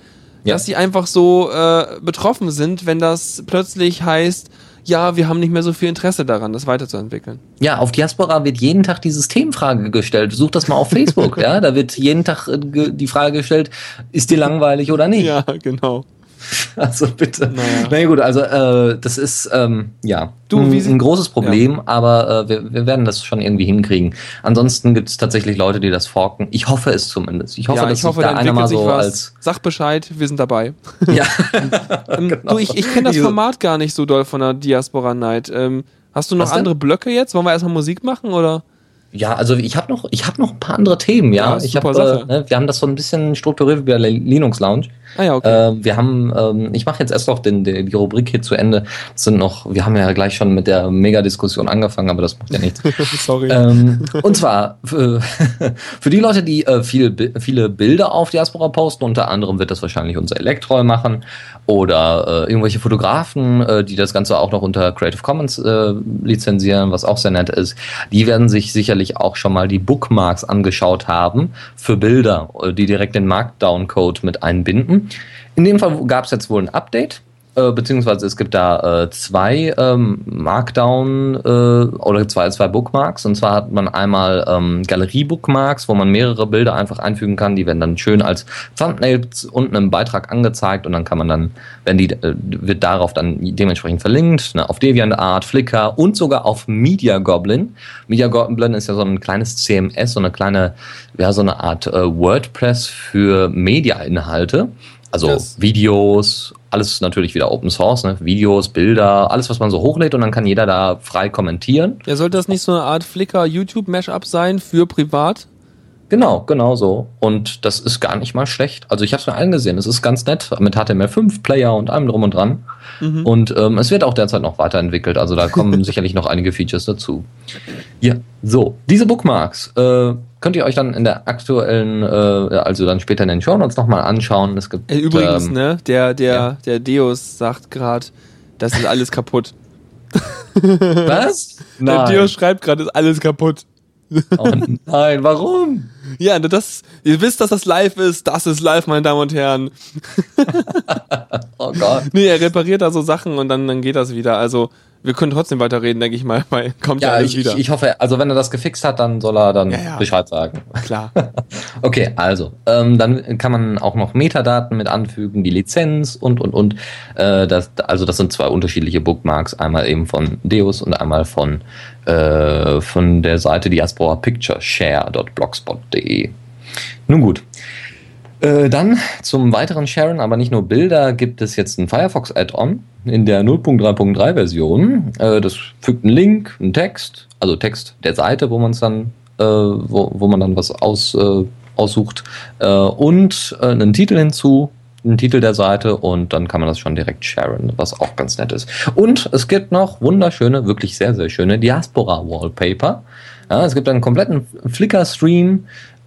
ja. dass sie einfach so äh, betroffen sind, wenn das plötzlich heißt, ja, wir haben nicht mehr so viel Interesse daran, das weiterzuentwickeln. Ja, auf Diaspora wird jeden Tag die Systemfrage gestellt. Such das mal auf Facebook, [laughs] ja. Da wird jeden Tag äh, die Frage gestellt, ist dir langweilig oder nicht? Ja, genau. [laughs] Also bitte. Naja. Na gut, also äh, das ist ähm, ja du, ein, ein, großes Problem, ja. aber äh, wir, wir werden das schon irgendwie hinkriegen. Ansonsten gibt es tatsächlich Leute, die das forken. Ich hoffe es zumindest. Ich hoffe, ja, ich dass hoffe, da einer mal so als Sag Bescheid, wir sind dabei. Ja. [laughs] [laughs] ähm, genau. Du, ich, ich kenne das Format gar nicht so doll von der Diaspora Night. Ähm, hast du noch andere Blöcke jetzt? Wollen wir erstmal Musik machen oder? Ja, also ich habe noch, ich habe noch ein paar andere Themen, ja. ja ich hab, äh, ne, wir haben das so ein bisschen strukturiert wie bei der Linux Lounge. Ah ja, okay. Äh, wir haben, ähm, ich mache jetzt erst noch den, den, die Rubrik hier zu Ende. Das sind noch, wir haben ja gleich schon mit der Mega-Diskussion angefangen, aber das macht ja nichts. [laughs] Sorry. Ähm, und zwar für, [laughs] für die Leute, die äh, viel, viele Bilder auf Diaspora posten, unter anderem wird das wahrscheinlich unser Elektrol machen oder äh, irgendwelche Fotografen, äh, die das Ganze auch noch unter Creative Commons äh, lizenzieren, was auch sehr nett ist. Die werden sich sicherlich auch schon mal die Bookmarks angeschaut haben für Bilder, äh, die direkt den Markdown-Code mit einbinden. In dem Fall gab es jetzt wohl ein Update äh, beziehungsweise es gibt da äh, zwei ähm, Markdown äh, oder zwei, zwei Bookmarks. Und zwar hat man einmal ähm, Galerie-Bookmarks, wo man mehrere Bilder einfach einfügen kann. Die werden dann schön als Thumbnails unten im Beitrag angezeigt und dann kann man dann, wenn die, äh, wird darauf dann dementsprechend verlinkt, ne, auf DeviantArt, Flickr und sogar auf Media Goblin. Media Goblin ist ja so ein kleines CMS, so eine kleine, ja, so eine Art äh, WordPress für Media-Inhalte. Also yes. Videos, alles natürlich wieder Open Source, ne? Videos, Bilder, alles, was man so hochlädt und dann kann jeder da frei kommentieren. Ja, sollte das nicht so eine Art Flickr-YouTube-Mashup sein für privat? Genau, genau so. Und das ist gar nicht mal schlecht. Also ich habe es mir angesehen. Es ist ganz nett mit HTML5 Player und allem drum und dran. Mhm. Und ähm, es wird auch derzeit noch weiterentwickelt. Also da kommen [laughs] sicherlich noch einige Features dazu. Ja, so diese Bookmarks äh, könnt ihr euch dann in der aktuellen, äh, also dann später in den Show Notes nochmal anschauen. Es gibt übrigens, ähm, ne, der der ja. der Deus sagt gerade, das ist alles kaputt. Was? [laughs] Nein. Der Deus schreibt gerade, ist alles kaputt. [laughs] Oh nein, warum? Ja, das, ihr wisst, dass das live ist. Das ist live, meine Damen und Herren. [laughs] oh Gott. Nee, er repariert da so Sachen und dann, dann geht das wieder. Also, wir können trotzdem weiterreden, denke ich mal, [laughs] weil kommt ja, ja alles ich, wieder. Ich hoffe, also wenn er das gefixt hat, dann soll er dann Ja, ja. Bescheid sagen. Klar. [laughs] Okay, also, ähm, dann kann man auch noch Metadaten mit anfügen, die Lizenz und, und, und. Äh, das, also das sind zwei unterschiedliche Bookmarks, einmal eben von Deus und einmal von, äh, von der Seite Diaspora Picture Share.blogspot.de. Nun gut. Äh, dann zum weiteren Sharen, aber nicht nur Bilder, gibt es jetzt ein Firefox Add-on in der 0.3.3 Version. Äh, das fügt einen Link, einen Text, also Text der Seite, wo man es dann, äh, wo, wo man dann was aus, äh, aussucht, äh, und äh, einen Titel hinzu, einen Titel der Seite und dann kann man das schon direkt sharen, was auch ganz nett ist. Und es gibt noch wunderschöne, wirklich sehr, sehr schöne Diaspora-Wallpaper. Ja, es gibt einen kompletten Flickr-Stream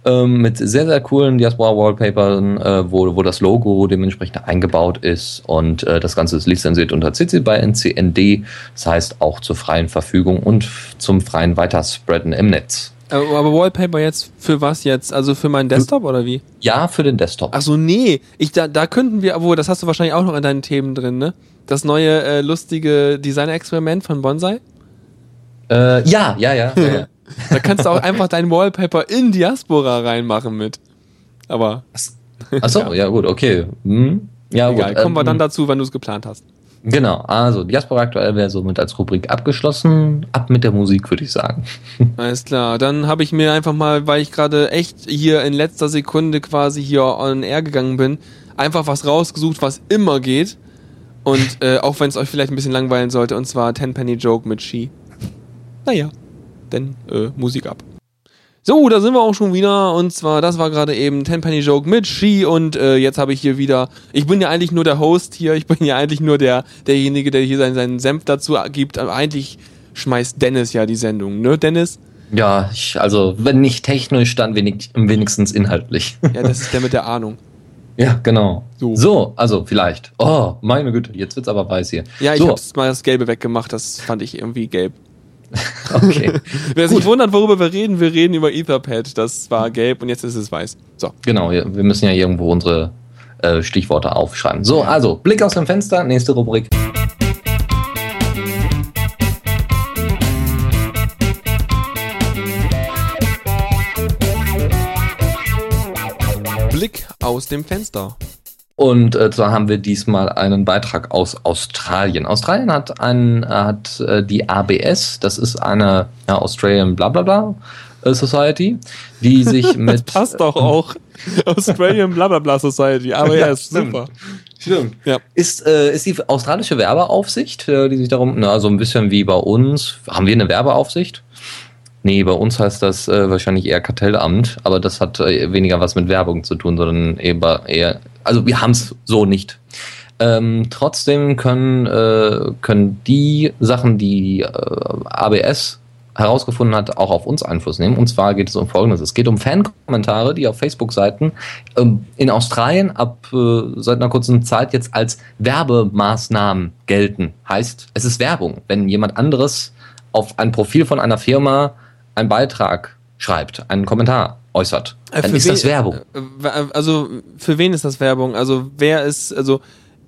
ähm, mit sehr, sehr coolen Diaspora-Wallpapern, äh, wo, wo das Logo dementsprechend eingebaut ist und äh, das Ganze ist lizenziert unter CC by NCND, das heißt auch zur freien Verfügung und zum freien Weiterspreaden im Netz. Aber aber Wallpaper jetzt für was jetzt? Also für meinen Desktop oder wie? Ja, für den Desktop. Ach so, nee. Ich, da, da könnten wir, obwohl, das hast du wahrscheinlich auch noch in deinen Themen drin, ne? Das neue äh, lustige Design-Experiment von Bonsai. Äh, ja, ja, ja. ja, ja. [laughs] Da kannst du auch einfach dein Wallpaper in Diaspora reinmachen mit. Aber Achso, [laughs] ja. gut, okay. Hm. Ja, egal, gut. kommen wir ähm, dann dazu, wenn du es geplant hast. Genau, also Diaspora aktuell wäre somit als Rubrik abgeschlossen. Ab mit der Musik, würde ich sagen. [laughs] Alles klar, dann habe ich mir einfach mal, weil ich gerade echt hier in letzter Sekunde quasi hier on air gegangen bin, einfach was rausgesucht, was immer geht. Und äh, auch wenn es euch vielleicht ein bisschen langweilen sollte, und zwar Ten Penny Joke mit Ski. Naja, denn äh, Musik ab. So, da sind wir auch schon wieder. Und zwar, das war gerade eben Ten Penny Joke mit Ski. Und äh, jetzt habe ich hier wieder. Ich bin ja eigentlich nur der Host hier. Ich bin ja eigentlich nur der derjenige, der hier seinen, seinen Senf dazu gibt. Aber eigentlich schmeißt Dennis ja die Sendung, ne, Dennis? Ja, ich, also wenn nicht technisch, dann wenig, wenigstens inhaltlich. [laughs] Ja, das ist der mit der Ahnung. ja, genau. So. So, also vielleicht. Oh, meine Güte, jetzt wird's aber weiß hier. Ja, ich so, hab's mal das Gelbe weggemacht. Das fand ich irgendwie gelb. [laughs] okay. Wer sich wundert, worüber wir reden, wir reden über Etherpad. Das war gelb und jetzt ist es weiß. So. Genau, wir müssen ja irgendwo unsere äh, Stichworte aufschreiben. So, also, Blick aus dem Fenster, nächste Rubrik. Blick aus dem Fenster. Und äh, zwar haben wir diesmal einen Beitrag aus Australien. Australien hat, ein, hat äh, die ABS, das ist eine ja, Australian Blablabla äh, Society, die [laughs] sich mit. Passt doch auch. Australian Blablabla Society. Aber ja, super. Stimmt. Ja. Ist, äh, ist die australische Werbeaufsicht, äh, die sich darum, na, so ein bisschen wie bei uns. Haben wir eine Werbeaufsicht? Nee, bei uns heißt das äh, wahrscheinlich eher Kartellamt, aber das hat äh, weniger was mit Werbung zu tun, sondern eher, eher also wir haben es so nicht. Ähm, trotzdem können, äh, können die Sachen, die äh, ABS herausgefunden hat, auch auf uns Einfluss nehmen. Und zwar geht es um Folgendes. Es geht um Fankommentare, die auf Facebook-Seiten ähm, in Australien ab äh, seit einer kurzen Zeit jetzt als Werbemaßnahmen gelten. Heißt, es ist Werbung. Wenn jemand anderes auf ein Profil von einer Firma einen Beitrag schreibt, einen Kommentar äußert, Äh, dann für ist das wen- Werbung. äh, äh, Also, für wen ist das Werbung? Also, wer ist, also,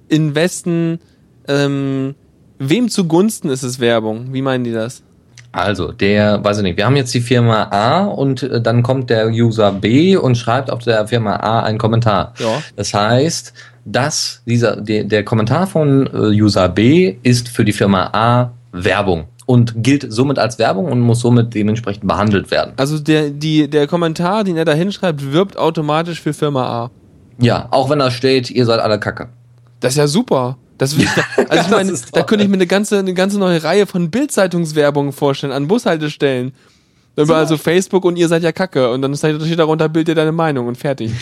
in wessen, ähm, wem zugunsten ist es Werbung? Wie meinen die das? Also, der, weiß ich nicht, wir haben jetzt die Firma A und äh, dann kommt der User B und schreibt auf der Firma A einen Kommentar. Ja. Das heißt, dass dieser, der, der Kommentar von äh, User B ist für die Firma A Werbung und gilt somit als Werbung und muss somit dementsprechend behandelt werden. Also, der, die, der Kommentar, den er da hinschreibt, wirbt automatisch für Firma A. Ja, auch wenn da steht, ihr seid alle Kacke. Das ist ja super. Das [laughs] also ich meine, da könnte ich mir eine ganze, eine ganze neue Reihe von Bildzeitungswerbungen vorstellen an Bushaltestellen. Über also Facebook und ihr seid ja Kacke und dann steht darunter Bild dir deine Meinung und fertig. [laughs]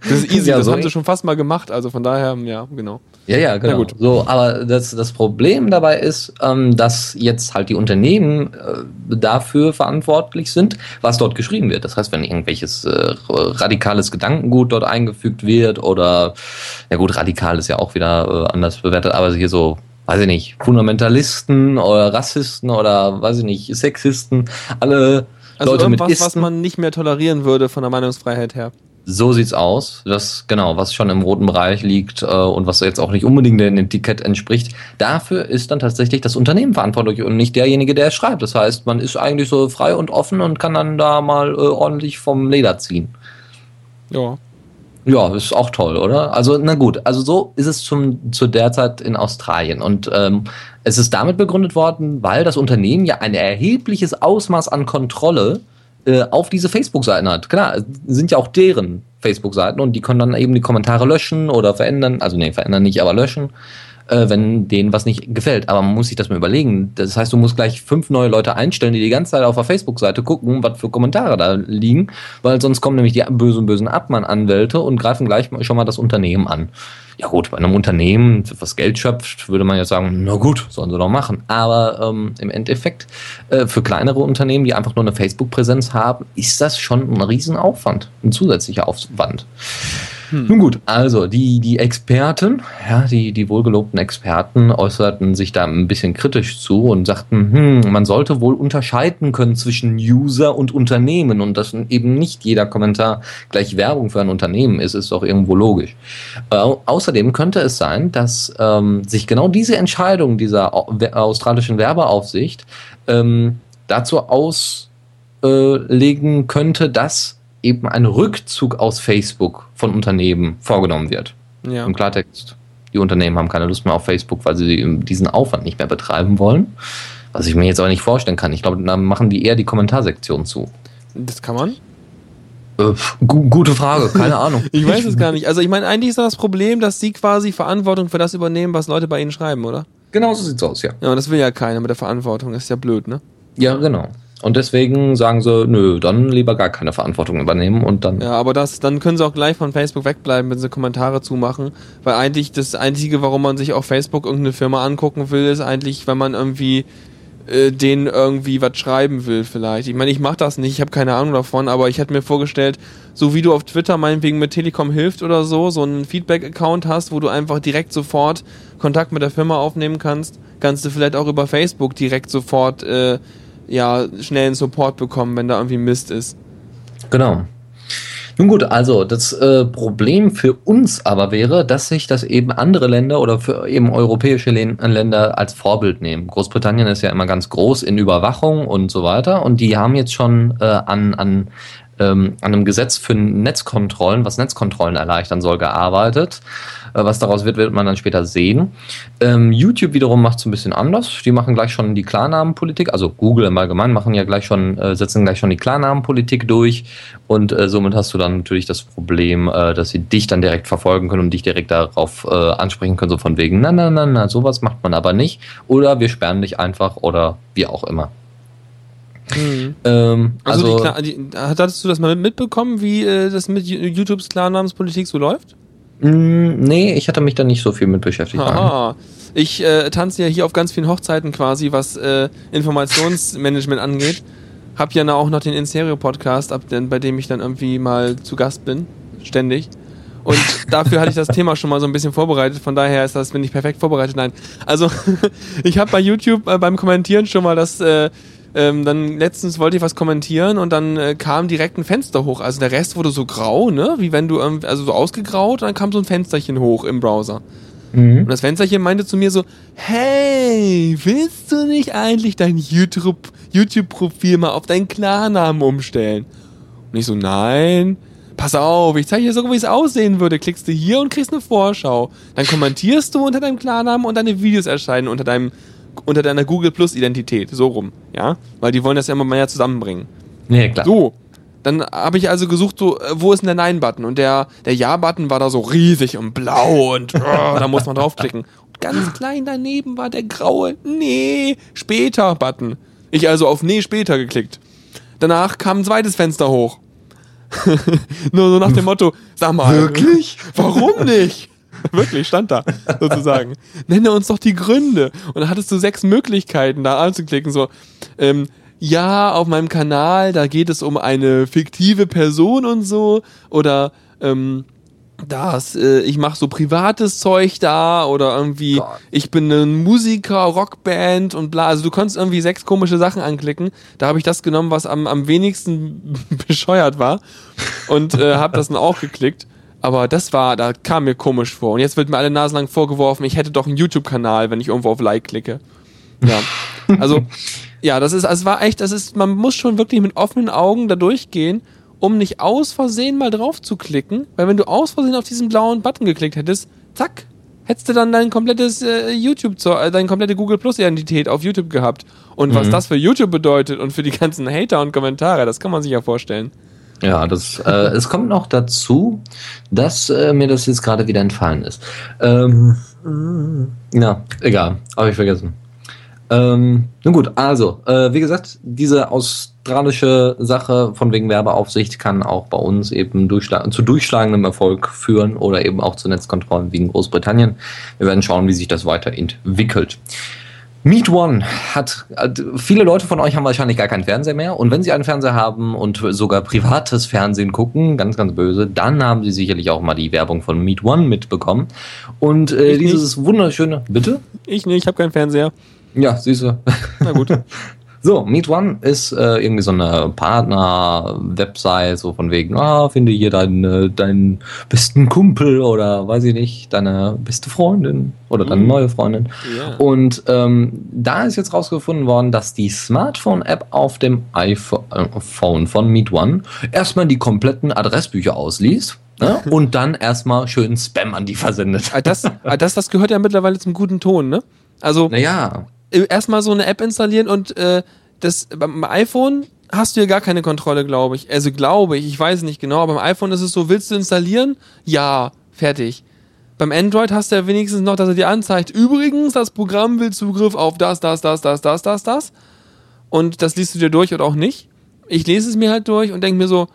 Das ist easy, Ja, das so haben sie schon fast mal gemacht, also von daher, ja, genau. Ja, ja, genau. gut. So, aber das, das Problem dabei ist, ähm, dass jetzt halt die Unternehmen äh, dafür verantwortlich sind, was dort geschrieben wird. Das heißt, wenn irgendwelches äh, radikales Gedankengut dort eingefügt wird oder, ja gut, radikal ist ja auch wieder äh, anders bewertet, aber hier so, weiß ich nicht, Fundamentalisten oder Rassisten oder, weiß ich nicht, Sexisten, alle Also Leute mit irgendwas, was Isten. man nicht mehr tolerieren würde von der Meinungsfreiheit her. So sieht's aus. Das, genau, was schon im roten Bereich liegt äh, und was jetzt auch nicht unbedingt dem Etikett entspricht. Dafür ist dann tatsächlich das Unternehmen verantwortlich und nicht derjenige, der es schreibt. Das heißt, man ist eigentlich so frei und offen und kann dann da mal äh, ordentlich vom Leder ziehen. Ja. Ja, ist auch toll, oder? Also, na gut, also so ist es zum, zu der Zeit in Australien. Und ähm, es ist damit begründet worden, weil das Unternehmen ja ein erhebliches Ausmaß an Kontrolle äh, auf diese Facebook-Seiten hat. Klar, sind ja auch deren Facebook-Seiten und die können dann eben die Kommentare löschen oder verändern. Also, nee, verändern nicht, aber löschen, äh, wenn denen was nicht gefällt. Aber man muss sich das mal überlegen. Das heißt, du musst gleich fünf neue Leute einstellen, die die ganze Zeit auf der Facebook-Seite gucken, was für Kommentare da liegen, weil sonst kommen nämlich die bösen, bösen Abmann-Anwälte und greifen gleich schon mal das Unternehmen an. Ja gut, bei einem Unternehmen, was Geld schöpft, würde man ja sagen, na gut, sollen sie doch machen. Aber ähm, im Endeffekt, äh, für kleinere Unternehmen, die einfach nur eine Facebook-Präsenz haben, ist das schon ein Riesenaufwand, ein zusätzlicher Aufwand. Nun gut, also die, die Experten, ja, die, die wohlgelobten Experten äußerten sich da ein bisschen kritisch zu und sagten, hm, man sollte wohl unterscheiden können zwischen User und Unternehmen und dass eben nicht jeder Kommentar gleich Werbung für ein Unternehmen ist, ist doch irgendwo logisch. Äh, außerdem könnte es sein, dass ähm, sich genau diese Entscheidung dieser australischen Werbeaufsicht ähm, dazu auslegen könnte, dass eben ein Rückzug aus Facebook von Unternehmen vorgenommen wird. Ja. Im Klartext, die Unternehmen haben keine Lust mehr auf Facebook, weil sie diesen Aufwand nicht mehr betreiben wollen. Was ich mir jetzt aber nicht vorstellen kann. Ich glaube, dann machen die eher die Kommentarsektion zu. Das kann man? Äh, gu gute Frage, keine [laughs] Ahnung. Ich weiß es gar nicht. Also ich meine, eigentlich ist das Problem, dass sie quasi Verantwortung für das übernehmen, was Leute bei ihnen schreiben, oder? Genau so sieht's aus, ja. Ja, und das will ja keiner mit der Verantwortung. Das ist ja blöd, ne? Ja, genau. Und deswegen sagen sie, nö, dann lieber gar keine Verantwortung übernehmen und dann. Ja, aber das, dann können sie auch gleich von Facebook wegbleiben, wenn sie Kommentare zumachen. Weil eigentlich das Einzige, warum man sich auf Facebook irgendeine Firma angucken will, ist eigentlich, wenn man irgendwie äh, denen irgendwie was schreiben will vielleicht. Ich meine, ich mache das nicht, ich habe keine Ahnung davon, aber ich hätte mir vorgestellt, so wie du auf Twitter meinetwegen mit Telekom hilft oder so, so einen Feedback-Account hast, wo du einfach direkt sofort Kontakt mit der Firma aufnehmen kannst, kannst du vielleicht auch über Facebook direkt sofort äh, ja schnellen Support bekommen, wenn da irgendwie Mist ist. Genau. Nun gut, also das äh, Problem für uns aber wäre, dass sich das eben andere Länder oder für eben europäische Län- Länder als Vorbild nehmen. Großbritannien ist ja immer ganz groß in Überwachung und so weiter und die haben jetzt schon äh, an, an, ähm, an einem Gesetz für Netzkontrollen, was Netzkontrollen erleichtern soll, gearbeitet. Äh, was daraus wird, wird man dann später sehen. Ähm, YouTube wiederum macht es ein bisschen anders. Die machen gleich schon die Klarnamenpolitik, also Google im Allgemeinen machen ja gleich schon, äh, setzen gleich schon die Klarnamenpolitik durch und äh, somit hast du dann natürlich das Problem, äh, dass sie dich dann direkt verfolgen können und dich direkt darauf äh, ansprechen können, so von wegen, na, na, na, na, sowas macht man aber nicht. Oder wir sperren dich einfach oder wie auch immer. Ähm, Also, also, die, die, hattest du das mal mitbekommen, wie äh, das mit YouTubes Klarnamenspolitik so läuft? mh, nee, ich hatte mich da nicht so viel mit beschäftigt. Aha. Ich äh, tanze ja hier auf ganz vielen Hochzeiten quasi, was äh, Informationsmanagement angeht. Hab ja auch noch den In-Serio-Podcast, bei dem ich dann irgendwie mal zu Gast bin. Ständig. Und [laughs] dafür hatte ich das Thema schon mal so ein bisschen vorbereitet. Von daher ist das, bin ich perfekt vorbereitet. Nein. Also, [laughs] ich habe bei YouTube äh, beim Kommentieren schon mal das. Äh, ähm, dann letztens wollte ich was kommentieren und dann äh, kam direkt ein Fenster hoch. Also der Rest wurde so grau, ne? Wie wenn du, ähm, also so ausgegraut und dann kam so ein Fensterchen hoch im Browser. Mhm. Und das Fensterchen meinte zu mir so, hey, willst du nicht eigentlich dein YouTube- YouTube-Profil mal auf deinen Klarnamen umstellen? Und ich so, nein. Pass auf, ich zeige dir sogar, wie es aussehen würde. Klickst du hier und kriegst eine Vorschau. Dann kommentierst du unter deinem Klarnamen und deine Videos erscheinen unter deinem unter deiner Google Plus Identität, so rum, ja? Weil die wollen das ja immer mehr zusammenbringen. Nee, klar. So, dann habe ich also gesucht, so, äh, wo ist denn der Nein-Button? Und der, der Ja-Button war da so riesig und blau und [laughs] oh, da muss man draufklicken. Und ganz klein daneben war der graue Nee, später-Button. Ich also auf Nee, später geklickt. Danach kam ein zweites Fenster hoch. [laughs] Nur so nach dem Motto, sag mal. Wirklich? Warum nicht? [laughs] Wirklich, stand da, sozusagen. Nenne uns doch die Gründe. Und dann hattest du sechs Möglichkeiten, da anzuklicken, so, ähm, ja, auf meinem Kanal, da geht es um eine fiktive Person und so, oder, ähm, dass äh, ich mache so privates Zeug da oder irgendwie Gott. ich bin ein Musiker, Rockband und bla. Also du konntest irgendwie sechs komische Sachen anklicken. Da habe ich das genommen, was am, am wenigsten [laughs] bescheuert war und äh, habe das dann auch geklickt. Aber das war, da kam mir komisch vor. Und jetzt wird mir alle Nasen lang vorgeworfen, ich hätte doch einen YouTube-Kanal, wenn ich irgendwo auf Like klicke. Ja. [laughs] Also, ja, das ist, also es war echt, das ist, man muss schon wirklich mit offenen Augen da durchgehen, um nicht aus Versehen mal drauf zu klicken. Weil wenn du aus Versehen auf diesen blauen Button geklickt hättest, zack, hättest du dann dein komplettes äh, YouTube, äh, deine komplette Google Plus Identität auf YouTube gehabt. Und was Mhm. das für YouTube bedeutet und für die ganzen Hater und Kommentare, das kann man sich ja vorstellen. Ja, das, äh, es kommt noch dazu, dass äh, mir das jetzt gerade wieder entfallen ist. Ähm, ja, egal, habe ich vergessen. Ähm, nun gut, also, äh, wie gesagt, diese australische Sache von wegen Werbeaufsicht kann auch bei uns eben durchschla zu durchschlagendem Erfolg führen oder eben auch zu Netzkontrollen in Großbritannien. Wir werden schauen, wie sich das weiterentwickelt. Meet One hat, viele Leute von euch haben wahrscheinlich gar keinen Fernseher mehr und wenn sie einen Fernseher haben und sogar privates Fernsehen gucken, ganz, ganz böse, dann haben sie sicherlich auch mal die Werbung von Meet One mitbekommen. Und äh, dieses wunderschöne, bitte? Ich nicht, ich habe keinen Fernseher. Ja, siehst du. Na gut. [laughs] So, Meet One ist äh, irgendwie so eine Partner-Website, so von wegen, ah, finde hier deinen, deinen besten Kumpel oder weiß ich nicht, deine beste Freundin oder deine Mhm. neue Freundin. Ja. Und ähm, da ist jetzt rausgefunden worden, dass die Smartphone-App auf dem iPhone äh, von Meet One erstmal die kompletten Adressbücher ausliest ne? [laughs] und dann erstmal schön Spam an die versendet. Ah, Das, ah, das, das gehört ja mittlerweile zum guten Ton, ne? Also Naja, erstmal so eine App installieren und äh, das beim iPhone hast du ja gar keine Kontrolle, glaube ich. Also glaube ich, ich weiß nicht genau, aber beim iPhone ist es so, willst du installieren? Ja, fertig. Beim Android hast du ja wenigstens noch, dass er dir anzeigt, übrigens, das Programm will Zugriff auf das, das, das, das, das, das, das. Und das liest du dir durch oder auch nicht. Ich lese es mir halt durch und denke mir so,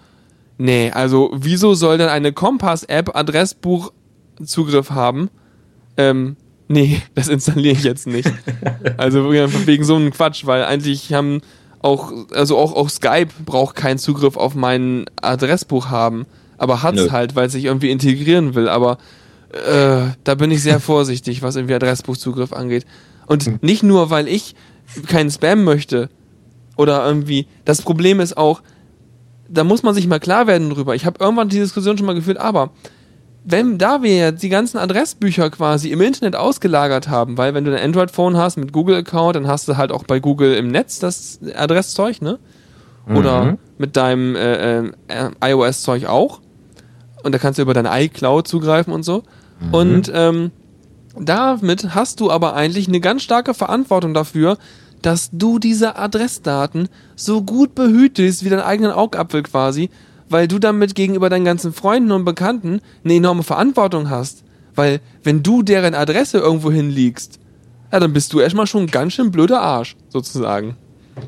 nee, also wieso soll denn eine Kompass-App Adressbuch-Zugriff haben? Ähm, nee, das installiere ich jetzt nicht. Also wegen so einem Quatsch, weil eigentlich haben auch, also auch, auch Skype braucht keinen Zugriff auf mein Adressbuch haben, aber hat's Nö. halt, weil es sich irgendwie integrieren will. Aber äh, da bin ich sehr vorsichtig, was irgendwie Adressbuchzugriff angeht. Und nicht nur, weil ich keinen Spam möchte oder irgendwie. Das Problem ist auch, da muss man sich mal klar werden drüber. Ich habe irgendwann die Diskussion schon mal geführt, aber wenn da wir ja die ganzen Adressbücher quasi im Internet ausgelagert haben, weil wenn du ein Android-Phone hast mit Google-Account, dann hast du halt auch bei Google im Netz das Adresszeug, ne? Oder Mhm. mit deinem äh, äh, iOS-Zeug auch. Und da kannst du über deine iCloud zugreifen und so. Und ähm, damit hast du aber eigentlich eine ganz starke Verantwortung dafür, dass du diese Adressdaten so gut behütest wie deinen eigenen Augapfel quasi, weil du damit gegenüber deinen ganzen Freunden und Bekannten eine enorme Verantwortung hast. Weil wenn du deren Adresse irgendwo hinliegst, ja, dann bist du erstmal schon ein ganz schön blöder Arsch, sozusagen.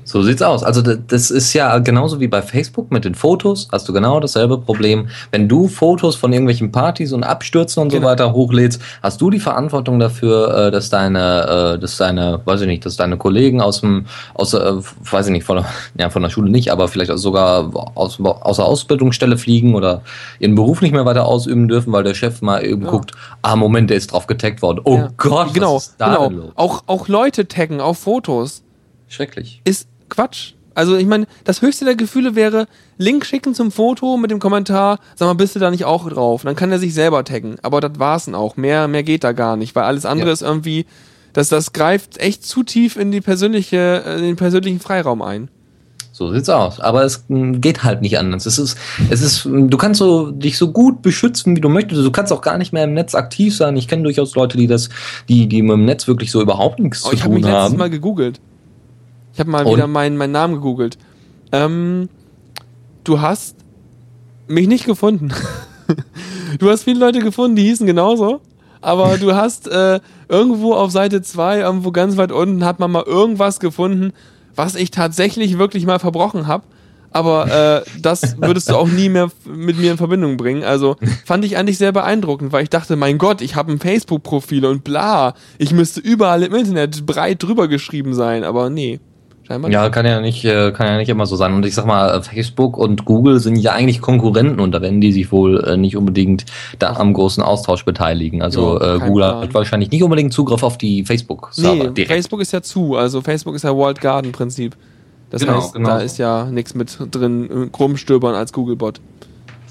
So sieht's aus. Also das ist ja genauso wie bei Facebook mit den Fotos, hast du genau dasselbe Problem. Wenn du Fotos von irgendwelchen Partys und Abstürzen und Genau. so weiter hochlädst, hast du die Verantwortung dafür, äh, dass deine, äh, dass deine, weiß ich nicht, dass deine Kollegen aus dem, aus, äh, weiß ich nicht, von der, [laughs] ja, von der Schule nicht, aber vielleicht sogar aus, aus der Ausbildungsstelle fliegen oder ihren Beruf nicht mehr weiter ausüben dürfen, weil der Chef mal eben Ja. guckt, ah, Moment, der ist drauf getaggt worden. Oh Ja. Gott, genau, was ist da genau. los? Auch, auch Leute taggen auf Fotos. Schrecklich. ist Quatsch. Also ich meine, das höchste der Gefühle wäre, Link schicken zum Foto mit dem Kommentar, sag mal, bist du da nicht auch drauf? Dann kann er sich selber taggen. Aber das war's dann auch. Mehr, mehr geht da gar nicht, weil alles andere Ja. ist irgendwie, das, das greift echt zu tief in die persönliche, äh, in den persönlichen Freiraum ein. So sieht's aus. Aber es geht halt nicht anders. Es ist, es ist, du kannst so, dich so gut beschützen, wie du möchtest. Du kannst auch gar nicht mehr im Netz aktiv sein. Ich kenne durchaus Leute, die das, die, die mit dem Netz wirklich so überhaupt nichts Oh, zu ich habe mich tun letztes haben. Mal gegoogelt. Ich habe mal Und? wieder meinen, meinen Namen gegoogelt. Ähm, du hast mich nicht gefunden. [laughs] du hast viele Leute gefunden, die hießen genauso. Aber du hast äh, irgendwo auf Seite 2, irgendwo ganz weit unten, hat man mal irgendwas gefunden, was ich tatsächlich wirklich mal verbrochen habe. Aber äh, das würdest du auch nie mehr mit mir in Verbindung bringen. Also fand ich eigentlich sehr beeindruckend, weil ich dachte, mein Gott, ich habe ein Facebook-Profil und bla. Ich müsste überall im Internet breit drüber geschrieben sein. Aber nee, Scheinbar ja, kann ja nicht, äh, kann ja nicht immer so sein. Und ich sag mal, Facebook und Google sind ja eigentlich Konkurrenten und da werden die sich wohl äh, nicht unbedingt da am großen Austausch beteiligen. Also ja, äh, Google Plan. hat wahrscheinlich nicht unbedingt Zugriff auf die Facebook-Server. Nee, Facebook ist ja zu. Also Facebook ist ja Walled Garden Prinzip. Das genau, heißt, genau. da ist ja nichts mit drin, rumstöbern als Googlebot.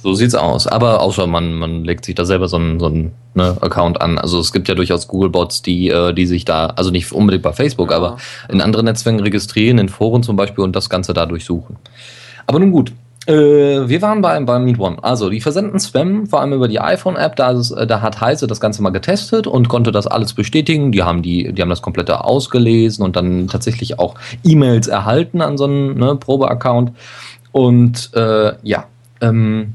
So sieht's aus. Aber außer man, man legt sich da selber so einen, so einen ne, Account an. Also es gibt ja durchaus Google-Bots, die, äh, die sich da, also nicht unbedingt bei Facebook, ja. aber in anderen Netzwerken registrieren, in Foren zum Beispiel und das Ganze da durchsuchen. Aber nun gut. Äh, wir waren bei, bei Meet One. Also, die versenden Spam, vor allem über die iPhone-App. Da, äh, da hat Heise das Ganze mal getestet und konnte das alles bestätigen. Die haben, die, die haben das komplette ausgelesen und dann tatsächlich auch E-Mails erhalten an so einen ne, Probe-Account. Und äh, ja, ähm,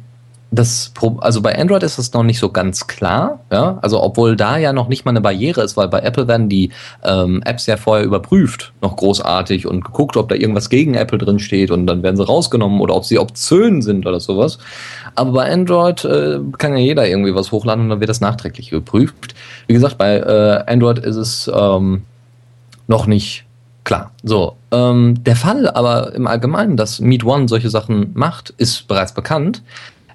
das, also bei Android ist das noch nicht so ganz klar, ja. Also obwohl da ja noch nicht mal eine Barriere ist, weil bei Apple werden die ähm, Apps ja vorher überprüft, noch großartig und geguckt, ob da irgendwas gegen Apple drin steht und dann werden sie rausgenommen oder ob sie obszön sind oder sowas. Aber bei Android äh, kann ja jeder irgendwie was hochladen und dann wird das nachträglich überprüft. Wie gesagt, bei äh, Android ist es ähm, noch nicht klar. So, ähm, der Fall aber im Allgemeinen, dass Meet One solche Sachen macht, ist bereits bekannt.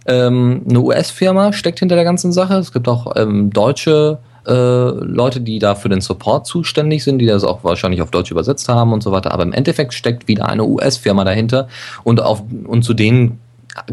Ähm, eine US-Firma steckt hinter der ganzen Sache. Es gibt auch ähm, deutsche äh, Leute, die da für den Support zuständig sind, die das auch wahrscheinlich auf Deutsch übersetzt haben und so weiter. Aber im Endeffekt steckt wieder eine US-Firma dahinter und, auf, und zu denen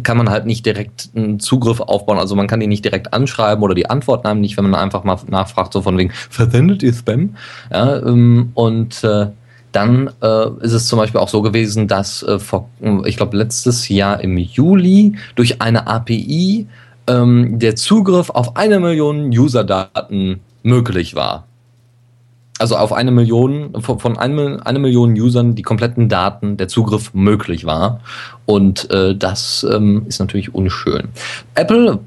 kann man halt nicht direkt einen Zugriff aufbauen. Also man kann die nicht direkt anschreiben oder die Antworten haben nicht, wenn man einfach mal nachfragt, so von wegen, versendet ihr Spam? Ja, ähm, und äh, dann äh, ist es zum Beispiel auch so gewesen, dass äh, vor, ich glaube, letztes Jahr im Juli durch eine API ähm, der Zugriff auf eine Million User-Daten möglich war also auf eine Million, von eine, eine Million Usern die kompletten Daten, der Zugriff möglich war. Und äh, das ähm, ist natürlich unschön. Apple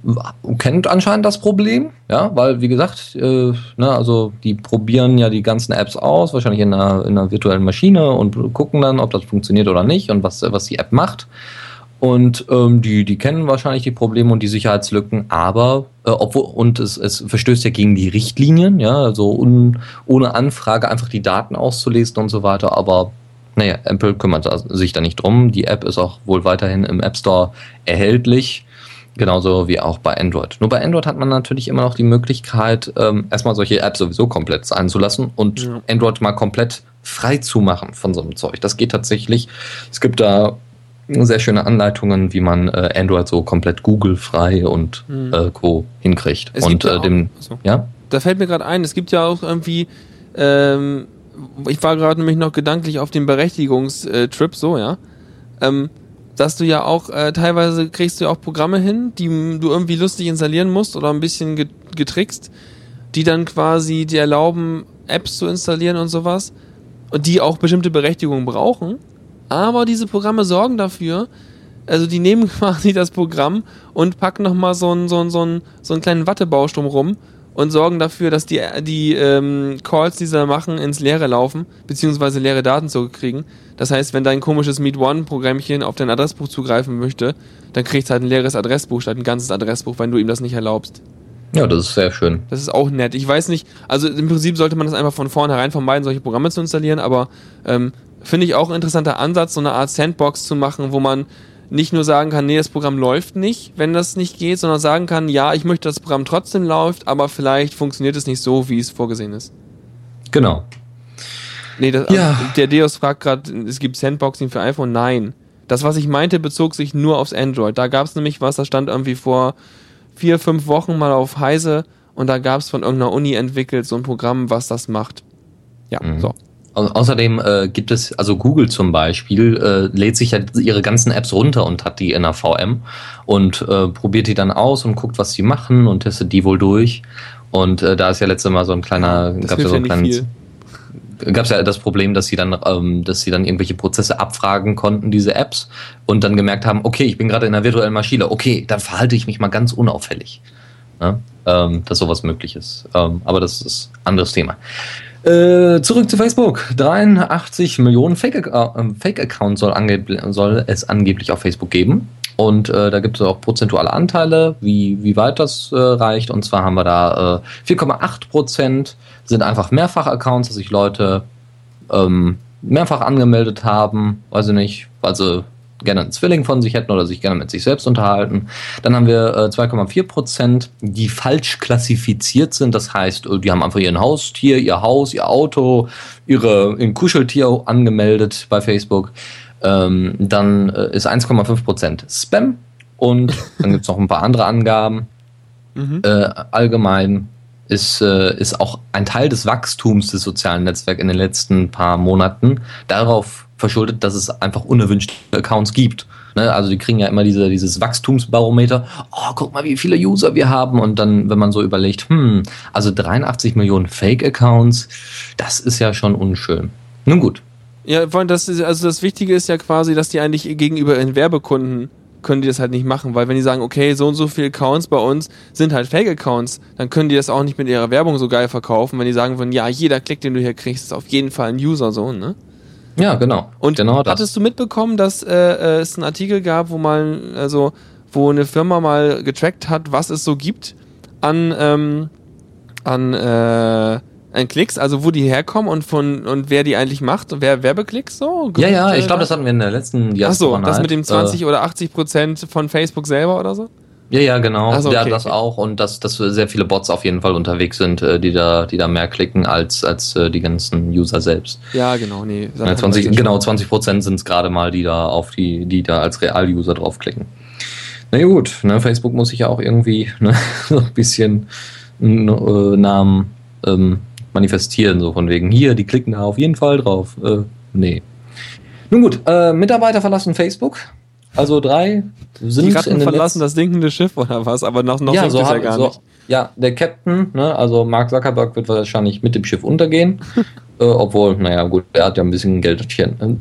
kennt anscheinend das Problem, ja, weil wie gesagt, äh, ne, also die probieren ja die ganzen Apps aus, wahrscheinlich in einer, in einer virtuellen Maschine und gucken dann, ob das funktioniert oder nicht und was, was die App macht. Und ähm, die, die kennen wahrscheinlich die Probleme und die Sicherheitslücken, aber äh, obwohl, und es, es verstößt ja gegen die Richtlinien, ja, also un, ohne Anfrage einfach die Daten auszulesen und so weiter, aber naja, Apple kümmert sich da nicht drum. Die App ist auch wohl weiterhin im App Store erhältlich. Genauso wie auch bei Android. Nur bei Android hat man natürlich immer noch die Möglichkeit, ähm, erstmal solche Apps sowieso komplett sein zu lassen und ja. Android mal komplett frei zu machen von so einem Zeug. Das geht tatsächlich. Es gibt da sehr schöne Anleitungen, wie man äh, Android so komplett Google-frei und mhm. äh, Co. hinkriegt. Es und ja äh, dem, so. ja? Da fällt mir gerade ein, es gibt ja auch irgendwie, ähm, ich war gerade nämlich noch gedanklich auf dem Berechtigungstrip, so, ja. Ähm, dass du ja auch, äh, teilweise kriegst du ja auch Programme hin, die du irgendwie lustig installieren musst oder ein bisschen getrickst, die dann quasi dir erlauben, Apps zu installieren und sowas und die auch bestimmte Berechtigungen brauchen aber diese Programme sorgen dafür, also die nehmen [laughs] quasi das Programm und packen nochmal so einen, so, einen, so, einen, so einen kleinen Wattebausturm rum und sorgen dafür, dass die, die ähm, Calls, die sie da machen, ins Leere laufen, beziehungsweise leere Daten zurückkriegen. Das heißt, wenn dein komisches Meet One-Programmchen auf dein Adressbuch zugreifen möchte, dann kriegst du halt ein leeres Adressbuch statt ein ganzes Adressbuch, wenn du ihm das nicht erlaubst. Ja, das ist sehr schön. Das ist auch nett. Ich weiß nicht, also im Prinzip sollte man das einfach von vornherein vermeiden, solche Programme zu installieren, aber ähm, finde ich auch ein interessanter Ansatz, so eine Art Sandbox zu machen, wo man nicht nur sagen kann, nee, das Programm läuft nicht, wenn das nicht geht, sondern sagen kann, ja, ich möchte, dass das Programm trotzdem läuft, aber vielleicht funktioniert es nicht so, wie es vorgesehen ist. Genau. Nee, das, ja. also, der Deus fragt gerade, es gibt Sandboxing für iPhone. Nein. Das, was ich meinte, bezog sich nur aufs Android. Da gab es nämlich was, da stand irgendwie vor vier, fünf Wochen mal auf Heise und da gab es von irgendeiner Uni entwickelt so ein Programm, was das macht. Ja, mhm. so. Außerdem äh, gibt es, also Google zum Beispiel, äh, lädt sich ja ihre ganzen Apps runter und hat die in der VM und äh, probiert die dann aus und guckt, was sie machen und testet die wohl durch. Und äh, da ist ja letztes Mal so ein kleiner, gab ja so ein kleines, gab es ja das Problem, dass sie dann, ähm, dass sie dann irgendwelche Prozesse abfragen konnten, diese Apps, und dann gemerkt haben, okay, ich bin gerade in einer virtuellen Maschine, okay, dann verhalte ich mich mal ganz unauffällig. Ja? Ähm, dass sowas möglich ist. Ähm, aber das ist ein anderes Thema. Äh, zurück zu Facebook. 83 Millionen Fake-Accounts Fake soll, soll, es angeblich auf Facebook geben. Und äh, da gibt es auch prozentuale Anteile, wie, wie weit das äh, reicht. Und zwar haben wir da äh, 4,8 Prozent sind einfach Mehrfach-Accounts, dass sich Leute ähm, mehrfach angemeldet haben, weiß ich nicht, weil sie gerne einen Zwilling von sich hätten oder sich gerne mit sich selbst unterhalten. Dann haben wir äh, 2,4 Prozent, die falsch klassifiziert sind. Das heißt, äh, die haben einfach ihren Haustier, ihr Haus, ihr Auto, ihre ein Kuscheltier angemeldet bei Facebook. Ähm, dann äh, ist 1,5 Prozent Spam und [laughs] dann gibt es noch ein paar andere Angaben. Mhm. Äh, allgemein ist, äh, ist auch ein Teil des Wachstums des sozialen Netzwerks in den letzten paar Monaten darauf verschuldet, dass es einfach unerwünschte Accounts gibt. Ne? Also die kriegen ja immer diese, dieses Wachstumsbarometer. Oh, guck mal, wie viele User wir haben. Und dann, wenn man so überlegt, hm, also 83 Millionen Fake-Accounts, das ist ja schon unschön. Nun gut. Ja, das ist, also das Wichtige ist ja quasi, dass die eigentlich gegenüber ihren Werbekunden können die das halt nicht machen, weil wenn die sagen, okay, so und so viele Accounts bei uns sind halt Fake-Accounts, dann können die das auch nicht mit ihrer Werbung so geil verkaufen, wenn die sagen würden, ja, jeder Klick, den du hier kriegst, ist auf jeden Fall ein User so, ne? Ja, genau. Und genau hattest du mitbekommen, dass äh, äh, es einen Artikel gab, wo mal, also, wo eine Firma mal getrackt hat, was es so gibt an, ähm, an, äh, an Klicks, also wo die herkommen und von und wer die eigentlich macht und wer Werbeklicks so? Ja, ja, ich glaube, das hatten wir in der letzten Ach so, das mit dem 20 äh, oder 80 Prozent von Facebook selber oder so? Ja, ja, genau. Also, okay, ja, das okay. auch und dass, dass sehr viele Bots auf jeden Fall unterwegs sind, äh, die da, die da mehr klicken als, als äh, die ganzen User selbst. Ja, genau, nee. Ja, 20, genau, 20 Prozent sind es gerade mal, die da auf die, die da als Real-User draufklicken. Na ja, gut, ne, Facebook muss sich ja auch irgendwie ne, [laughs] so ein bisschen äh, Namen ähm, manifestieren, so von wegen, hier, die klicken da auf jeden Fall drauf. Äh, nee. Nun gut, äh, Mitarbeiter verlassen Facebook. Also drei sind die Ratten verlassen das sinkende Schiff oder was, aber noch, noch ja, so ja gar so, nicht. Ja, der Captain, ne, also Mark Zuckerberg wird wahrscheinlich mit dem Schiff untergehen. [laughs] äh, obwohl, naja, gut, er hat ja ein bisschen Geld.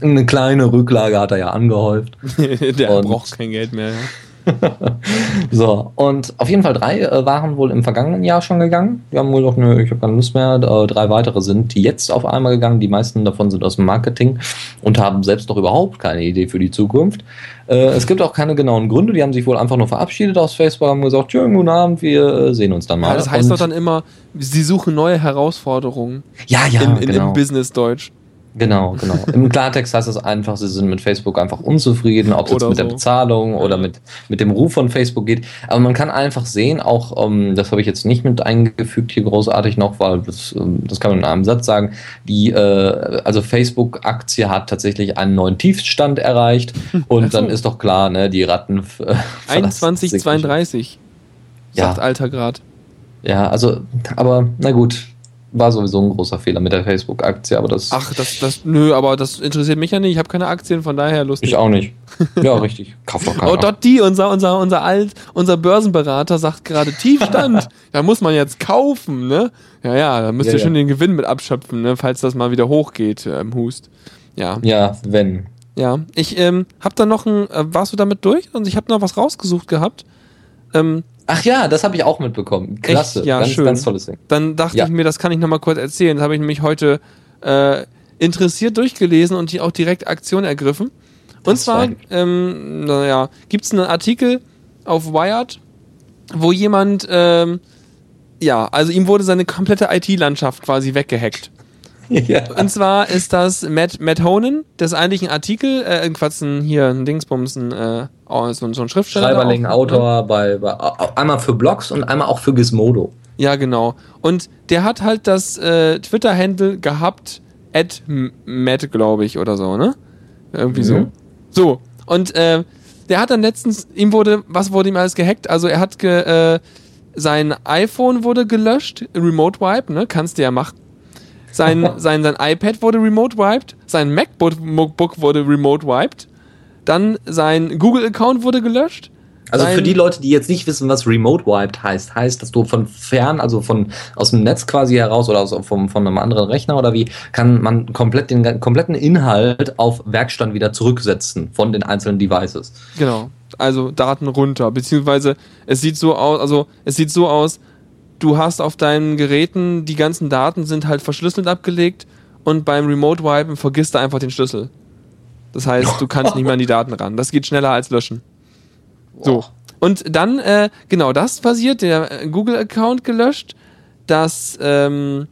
Eine kleine Rücklage hat er ja angehäuft. [laughs] der Und braucht kein Geld mehr. Ja. [laughs] so, und auf jeden Fall drei äh, waren wohl im vergangenen Jahr schon gegangen. Die haben wohl noch, nö, ich habe keine Lust mehr. Äh, drei weitere sind jetzt auf einmal gegangen. Die meisten davon sind aus dem Marketing und haben selbst noch überhaupt keine Idee für die Zukunft. Äh, es gibt auch keine genauen Gründe. Die haben sich wohl einfach nur verabschiedet aus Facebook, haben gesagt, schönen guten Abend, wir äh, sehen uns dann mal. Ja, das heißt und doch dann immer, sie suchen neue Herausforderungen. Ja, ja, in, in, genau. Im Business-Deutsch. Genau, genau. [laughs] Im Klartext heißt es einfach, sie sind mit Facebook einfach unzufrieden, ob es jetzt mit so. der Bezahlung oder mit, mit dem Ruf von Facebook geht. Aber man kann einfach sehen, auch, um, ähm, das habe ich jetzt nicht mit eingefügt hier großartig noch, weil das, ähm, das kann man in einem Satz sagen, die, äh, also Facebook-Aktie hat tatsächlich einen neuen Tiefstand erreicht und so. dann ist doch klar, ne, die Ratten. Äh, [laughs] 21,32 sagt ja. Alter Grad. Ja, also, aber na gut, war sowieso ein großer Fehler mit der Facebook-Aktie, aber das. Ach, das, das, nö, aber das interessiert mich ja nicht. Ich habe keine Aktien, von daher lustig. Ich auch nicht. Ja, richtig. Kauf doch keine. Oh, dort die, unser, unser, unser alt, unser Börsenberater sagt gerade Tiefstand. [laughs] da muss man jetzt kaufen, ne? Ja, ja, da müsst ja, ihr ja. schon den Gewinn mit abschöpfen, ne? Falls das mal wieder hochgeht äh, im Hust. Ja. Ja, wenn. Ja, ich ähm, hab da noch ein, äh, warst du damit durch? Und ich habe noch was rausgesucht gehabt. Ähm, Ach ja, das habe ich auch mitbekommen. Klasse, Echt? Ja, ganz, schön. ganz tolles Ding. Dann dachte ja. ich mir, das kann ich nochmal kurz erzählen. Das habe ich nämlich heute äh, interessiert durchgelesen und auch direkt Aktion ergriffen. Und das zwar, ähm, naja, gibt es einen Artikel auf Wired, wo jemand, ähm, ja, also ihm wurde seine komplette IT-Landschaft quasi weggehackt. Ja. Und zwar ist das Matt, Matt Honan, das ist eigentlich ein Artikel, äh, irgendwas ein, hier ein Dingsbums, ein, äh, so, so ein Schriftsteller. Schreiberling, Autor, ne? bei, bei, einmal für Blogs und einmal auch für Gizmodo. Ja, genau. Und der hat halt das äh, Twitter-Handle gehabt, at Matt, glaube ich, oder so, ne? Irgendwie mhm. so. So. Und äh, der hat dann letztens, ihm wurde, was wurde ihm alles gehackt? Also er hat ge, äh, sein iPhone wurde gelöscht, Remote Wipe, ne? Kannst du ja machen. Sein, [laughs] sein, sein iPad wurde remote wiped, sein MacBook wurde remote wiped, dann sein Google-Account wurde gelöscht. Also für die Leute, die jetzt nicht wissen, was Remote Wiped heißt, heißt, dass du von fern, also von aus dem Netz quasi heraus oder aus, vom, von einem anderen Rechner oder wie, kann man komplett den kompletten Inhalt auf Werkstand wieder zurücksetzen von den einzelnen Devices. Genau. Also Daten runter, beziehungsweise es sieht so aus, also es sieht so aus, du hast auf deinen Geräten, die ganzen Daten sind halt verschlüsselt abgelegt und beim Remote Wipen vergisst du einfach den Schlüssel. Das heißt, du kannst nicht mehr an die Daten ran. Das geht schneller als löschen. So. Und dann, äh, genau das passiert, der Google-Account gelöscht, das, ähm,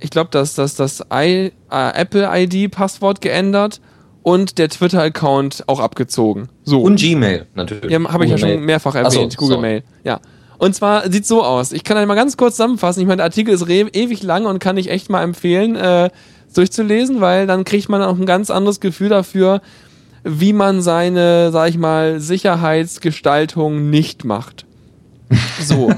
ich glaube, dass das, das äh, Apple ID-Passwort geändert und der Twitter-Account auch abgezogen. So. Und Gmail, natürlich. Ja, habe ich ja schon mehrfach erwähnt, so, Google sorry. Mail. Ja. Und zwar sieht so aus. Ich kann einmal ganz kurz zusammenfassen. Ich meine, der Artikel ist ewig lang und kann ich echt mal empfehlen, äh, durchzulesen, weil dann kriegt man auch ein ganz anderes Gefühl dafür, wie man seine, sag ich mal, Sicherheitsgestaltung nicht macht. [laughs] So.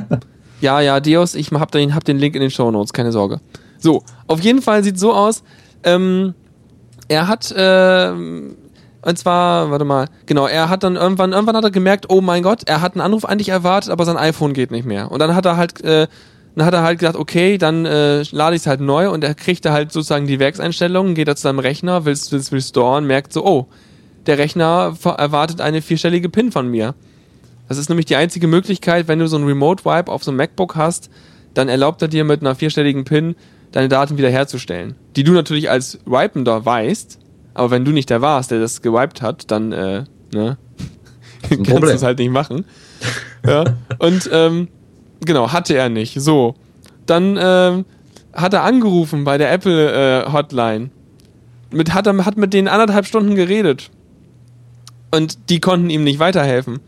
ja, ja, Deus, ich hab den, hab den Link in den Show Notes, keine Sorge. So, auf jeden Fall sieht so aus, ähm, er hat, äh, und zwar, warte mal, genau, er hat dann irgendwann, irgendwann hat er gemerkt, oh mein Gott, er hat einen Anruf eigentlich erwartet, aber sein iPhone geht nicht mehr. Und dann hat er halt, äh, dann hat er halt gesagt, okay, dann äh, lade ich es halt neu und er kriegt halt sozusagen die Werkseinstellungen, geht er zu seinem Rechner, will es restoren, merkt so, oh, der Rechner erwartet eine vierstellige PIN von mir. Das ist nämlich die einzige Möglichkeit, wenn du so ein Remote Wipe auf so einem MacBook hast, dann erlaubt er dir mit einer vierstelligen PIN deine Daten wiederherzustellen. Die du natürlich als Wipender weißt, aber wenn du nicht der warst, der das gewiped hat, dann äh, ne, [laughs] [laughs] kannst du es halt nicht machen. [laughs] ja. Und ähm, genau, hatte er nicht. So. Dann ähm, hat er angerufen bei der Apple äh, Hotline. Mit, hat, er, hat mit denen anderthalb Stunden geredet. Und die konnten ihm nicht weiterhelfen.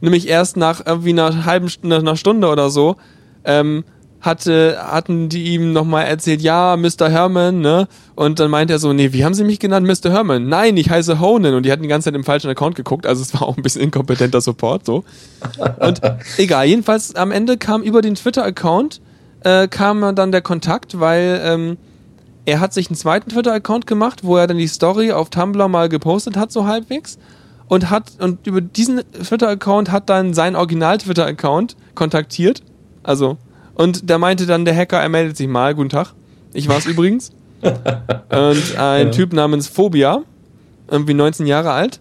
Nämlich erst nach irgendwie einer halben Stunde, einer Stunde oder so, ähm, hatte, hatten die ihm nochmal erzählt, ja, Mr. Herman, ne? Und dann meint er so, nee, wie haben sie mich genannt, Mr. Herman? Nein, ich heiße Honan. Und die hatten die ganze Zeit im falschen Account geguckt, also es war auch ein bisschen inkompetenter Support, so. Und [laughs] egal, jedenfalls am Ende kam über den Twitter-Account, äh, kam dann der Kontakt, weil, ähm, er hat sich einen zweiten Twitter-Account gemacht, wo er dann die Story auf Tumblr mal gepostet hat, so halbwegs. Und hat, und über diesen Twitter-Account hat dann sein Original-Twitter-Account kontaktiert. Also und da meinte dann der Hacker, er meldet sich mal. Guten Tag. Ich war es [laughs] übrigens. Und ein ja. Typ namens Phobia, irgendwie 19 Jahre alt,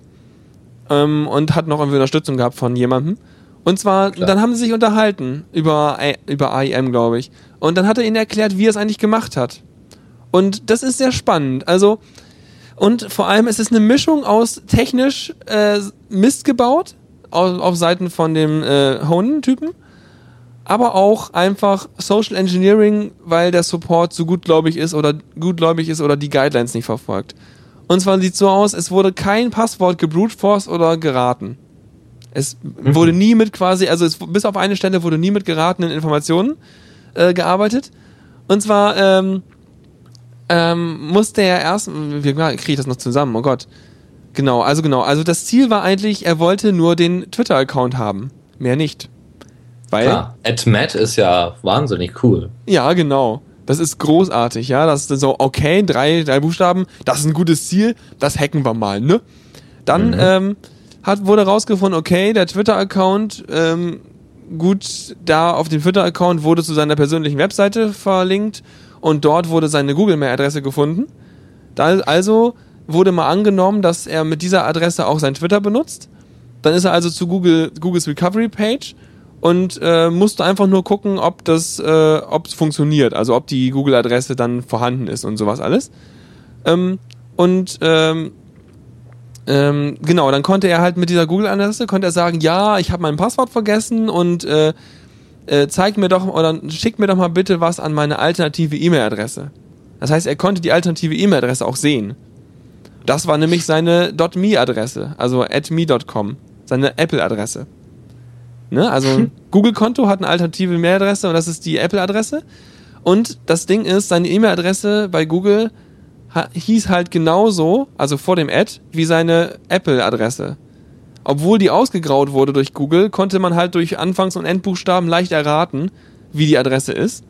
ähm, und hat noch irgendwie Unterstützung gehabt von jemandem. Und zwar, Klar. dann haben sie sich unterhalten über, über AIM, glaube ich. Und dann hat er ihnen erklärt, wie er es eigentlich gemacht hat. Und das ist sehr spannend. Also, und vor allem ist es eine Mischung aus technisch äh, Mist gebaut, auf, auf Seiten von dem äh, Honen-Typen aber auch einfach Social Engineering, weil der Support so gutgläubig ist oder gutgläubig ist oder die Guidelines nicht verfolgt. Und zwar sieht so aus, es wurde kein Passwort gebruteforced oder geraten. Es mhm. wurde nie mit quasi, also es, bis auf eine Stelle wurde nie mit geratenen Informationen äh, gearbeitet. Und zwar ähm, ähm, musste er erst, wie kriege ich das noch zusammen? Oh Gott. Genau, also genau. Also das Ziel war eigentlich, er wollte nur den Twitter-Account haben. Mehr nicht. Weil. Klar, Matt ist ja wahnsinnig cool. Ja, genau. Das ist großartig, ja. Das ist so, okay, drei, drei Buchstaben, das ist ein gutes Ziel, das hacken wir mal, ne? Dann mhm. ähm, hat, wurde rausgefunden, okay, der Twitter-Account, ähm, gut, da auf dem Twitter-Account wurde zu seiner persönlichen Webseite verlinkt und dort wurde seine Google-Mail-Adresse gefunden. Da, also wurde mal angenommen, dass er mit dieser Adresse auch sein Twitter benutzt. Dann ist er also zu Google, Googles Recovery Page und äh, musste einfach nur gucken, ob das, äh, ob es funktioniert, also ob die Google-Adresse dann vorhanden ist und sowas alles. Ähm, und ähm, ähm, genau, dann konnte er halt mit dieser Google-Adresse konnte er sagen, ja, ich habe mein Passwort vergessen und äh, äh, zeig mir doch oder schick mir doch mal bitte was an meine alternative E-Mail-Adresse. Das heißt, er konnte die alternative E-Mail-Adresse auch sehen. Das war nämlich seine .me-Adresse, also at me.com, seine Apple-Adresse. Ne? Also ein [laughs] Google-Konto hat eine alternative Mailadresse und das ist die Apple-Adresse. Und das Ding ist, seine E-Mail-Adresse bei Google hieß halt genauso, also vor dem Ad, wie seine Apple-Adresse. Obwohl die ausgegraut wurde durch Google, konnte man halt durch Anfangs- und Endbuchstaben leicht erraten, wie die Adresse ist.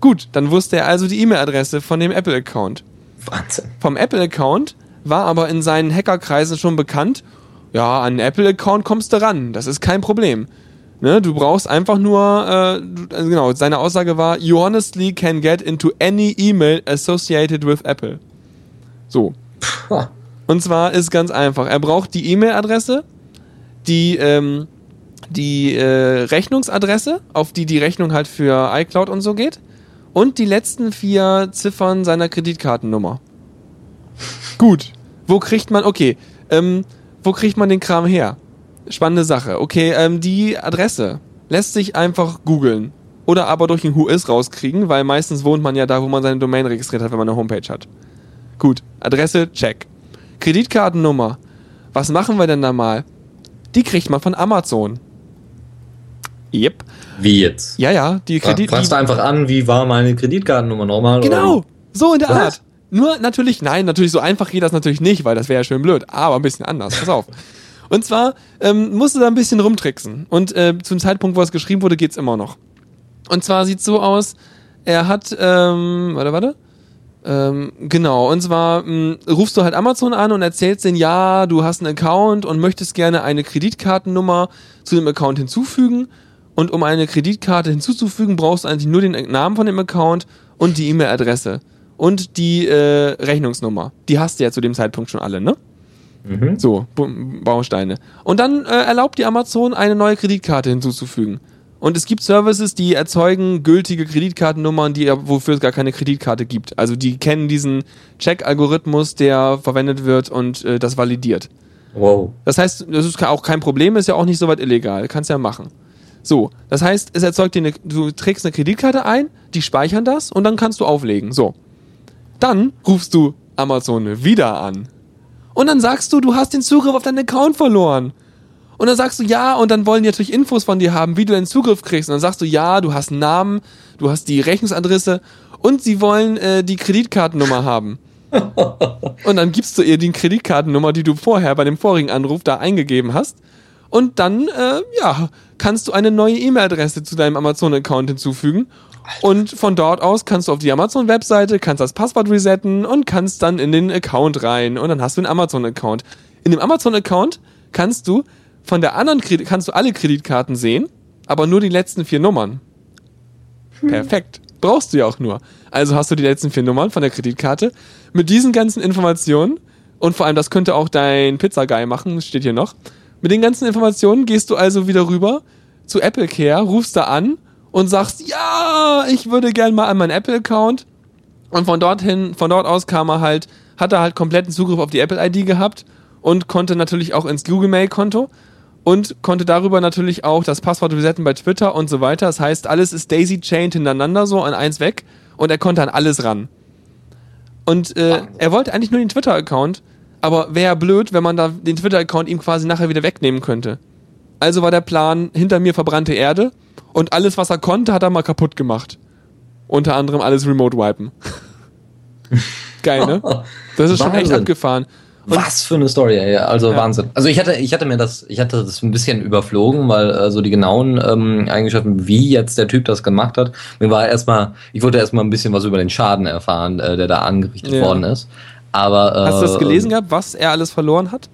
Gut, dann wusste er also die E-Mail-Adresse von dem Apple-Account. Wahnsinn. Vom Apple-Account war aber in seinen Hackerkreisen schon bekannt, ja, an den Apple-Account kommst du ran, das ist kein Problem. Ne, du brauchst einfach nur, äh, also genau, seine Aussage war, you honestly can get into any email associated with Apple. So. Und zwar ist ganz einfach, er braucht die E-Mail-Adresse, die, ähm, die äh, Rechnungsadresse, auf die die Rechnung halt für iCloud und so geht, und die letzten vier Ziffern seiner Kreditkartennummer. Gut. Wo kriegt man, okay, ähm, wo kriegt man den Kram her? Spannende Sache. Okay, ähm, die Adresse lässt sich einfach googeln. oder aber durch ein Whois rauskriegen, weil meistens wohnt man ja da, wo man seine Domain registriert hat, wenn man eine Homepage hat. Gut, Adresse, check. Kreditkartennummer. Was machen wir denn da mal? Die kriegt man von Amazon. Yep. Wie jetzt? Ja, ja, die Kredit. Fragst du einfach an, wie war meine Kreditkartennummer normal? Genau, Oder? so in der Was? Art. Nur natürlich, nein, natürlich so einfach geht das natürlich nicht, weil das wäre ja schön blöd, aber ein bisschen anders, pass auf. [laughs] Und zwar ähm, musst du da ein bisschen rumtricksen. Und äh, zum Zeitpunkt, wo es geschrieben wurde, geht's immer noch. Und zwar sieht's so aus, er hat, ähm, warte, warte. Ähm, genau, und zwar mh, rufst du halt Amazon an und erzählst denen, ja, du hast einen Account und möchtest gerne eine Kreditkartennummer zu dem Account hinzufügen. Und um eine Kreditkarte hinzuzufügen, brauchst du eigentlich nur den Namen von dem Account und die E-Mail-Adresse. Und die äh, Rechnungsnummer. Die hast du ja zu dem Zeitpunkt schon alle, ne? Mhm. So, Bausteine. Und dann äh, erlaubt die Amazon, eine neue Kreditkarte hinzuzufügen. Und es gibt Services, die erzeugen gültige Kreditkartennummern, die, wofür es gar keine Kreditkarte gibt. Also die kennen diesen Check-Algorithmus, der verwendet wird und äh, das validiert. Wow. Das heißt, das ist auch kein Problem, ist ja auch nicht so weit illegal, kannst ja machen. So, das heißt, es erzeugt dir eine, du trägst eine Kreditkarte ein, die speichern das und dann kannst du auflegen. So. Dann rufst du Amazon wieder an. Und dann sagst du, du hast den Zugriff auf deinen Account verloren. Und dann sagst du ja, und dann wollen die natürlich Infos von dir haben, wie du den Zugriff kriegst. Und dann sagst du ja, du hast einen Namen, du hast die Rechnungsadresse und sie wollen äh, die Kreditkartennummer haben. [laughs] Und dann gibst du ihr die Kreditkartennummer, die du vorher bei dem vorigen Anruf da eingegeben hast. Und dann, äh, ja, kannst du eine neue E-Mail-Adresse zu deinem Amazon-Account hinzufügen. Und von dort aus kannst du auf die Amazon-Webseite, kannst das Passwort resetten und kannst dann in den Account rein. Und dann hast du einen Amazon-Account. In dem Amazon-Account kannst du von der anderen Kredit kannst du alle Kreditkarten sehen, aber nur die letzten vier Nummern. Perfekt. Brauchst du ja auch nur. Also hast du die letzten vier Nummern von der Kreditkarte. Mit diesen ganzen Informationen, und vor allem das könnte auch dein Pizza-Guy machen, das steht hier noch. Mit den ganzen Informationen gehst du also wieder rüber zu Apple Care, rufst da an und sagst, ja, ich würde gern mal an meinen Apple-Account. Und von dorthin, von dort aus kam er halt, hat er halt kompletten Zugriff auf die Apple-ID gehabt und konnte natürlich auch ins Google Mail-Konto und konnte darüber natürlich auch das Passwort resetten bei Twitter und so weiter. Das heißt, alles ist daisy-chained hintereinander so an eins weg und er konnte an alles ran. Und äh, er wollte eigentlich nur den Twitter-Account, aber wäre blöd, wenn man da den Twitter-Account ihm quasi nachher wieder wegnehmen könnte. Also war der Plan, hinter mir verbrannte Erde und alles, was er konnte, hat er mal kaputt gemacht. Unter anderem alles remote wipen. [laughs] Geil, ne? Das ist schon echt abgefahren. Und Was für eine Story, ey. Also Ja. Wahnsinn. Also ich hatte, ich hatte mir das, ich hatte das ein bisschen überflogen, weil äh, so die genauen ähm, Eigenschaften, wie jetzt der Typ das gemacht hat, mir war erstmal, ich wollte erstmal ein bisschen was über den Schaden erfahren, äh, der da angerichtet Ja. worden ist. Aber äh, Hast du das gelesen gehabt, was er alles verloren hat?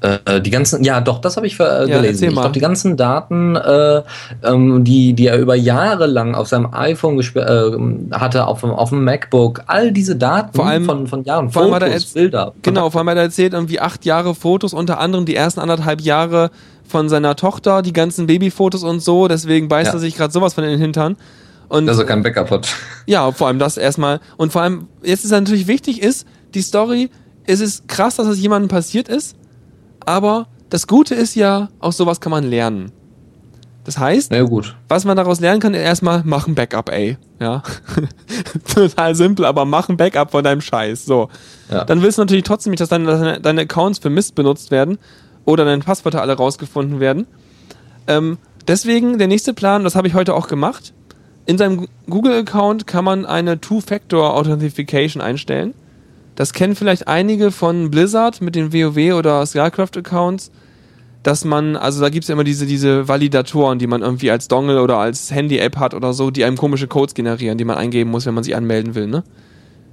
Äh, die ganzen, ja, doch, das habe ich äh, Ja, gelesen. erzähl Ich glaube, die ganzen Daten, äh, ähm, die, die er über Jahre lang auf seinem iPhone äh, hatte, auf, dem- auf dem MacBook, all diese Daten Vor allem- von, von Jahren, vor allem hat er Fotos, Bilder. Genau, vor allem hat er erzählt, irgendwie acht Jahre Fotos, unter anderem die ersten anderthalb Jahre von seiner Tochter, die ganzen Babyfotos und so, deswegen beißt Ja. er sich gerade sowas von in den Hintern. Und Dass er kein Backup hat. [laughs] ja, vor allem das erstmal. Und vor allem, jetzt ist natürlich wichtig ist, die Story, es ist krass, dass es jemandem passiert ist, aber das Gute ist ja, aus sowas kann man lernen. Das heißt, ja, gut. was man daraus lernen kann, ist erstmal mach ein Backup, ey. Ja. [laughs] Total simpel, aber mach ein Backup von deinem Scheiß. So. Ja. Dann willst du natürlich trotzdem nicht, dass deine, deine, deine Accounts für Mist benutzt werden oder deine Passwörter alle rausgefunden werden. Ähm, deswegen der nächste Plan, das habe ich heute auch gemacht. In seinem Google-Account kann man eine Two-Factor-Authentification einstellen. Das kennen vielleicht einige von Blizzard mit den WoW oder StarCraft-Accounts, dass man, also da gibt es ja immer diese, diese Validatoren, die man irgendwie als Dongle oder als Handy-App hat oder so, die einem komische Codes generieren, die man eingeben muss, wenn man sich anmelden will, ne?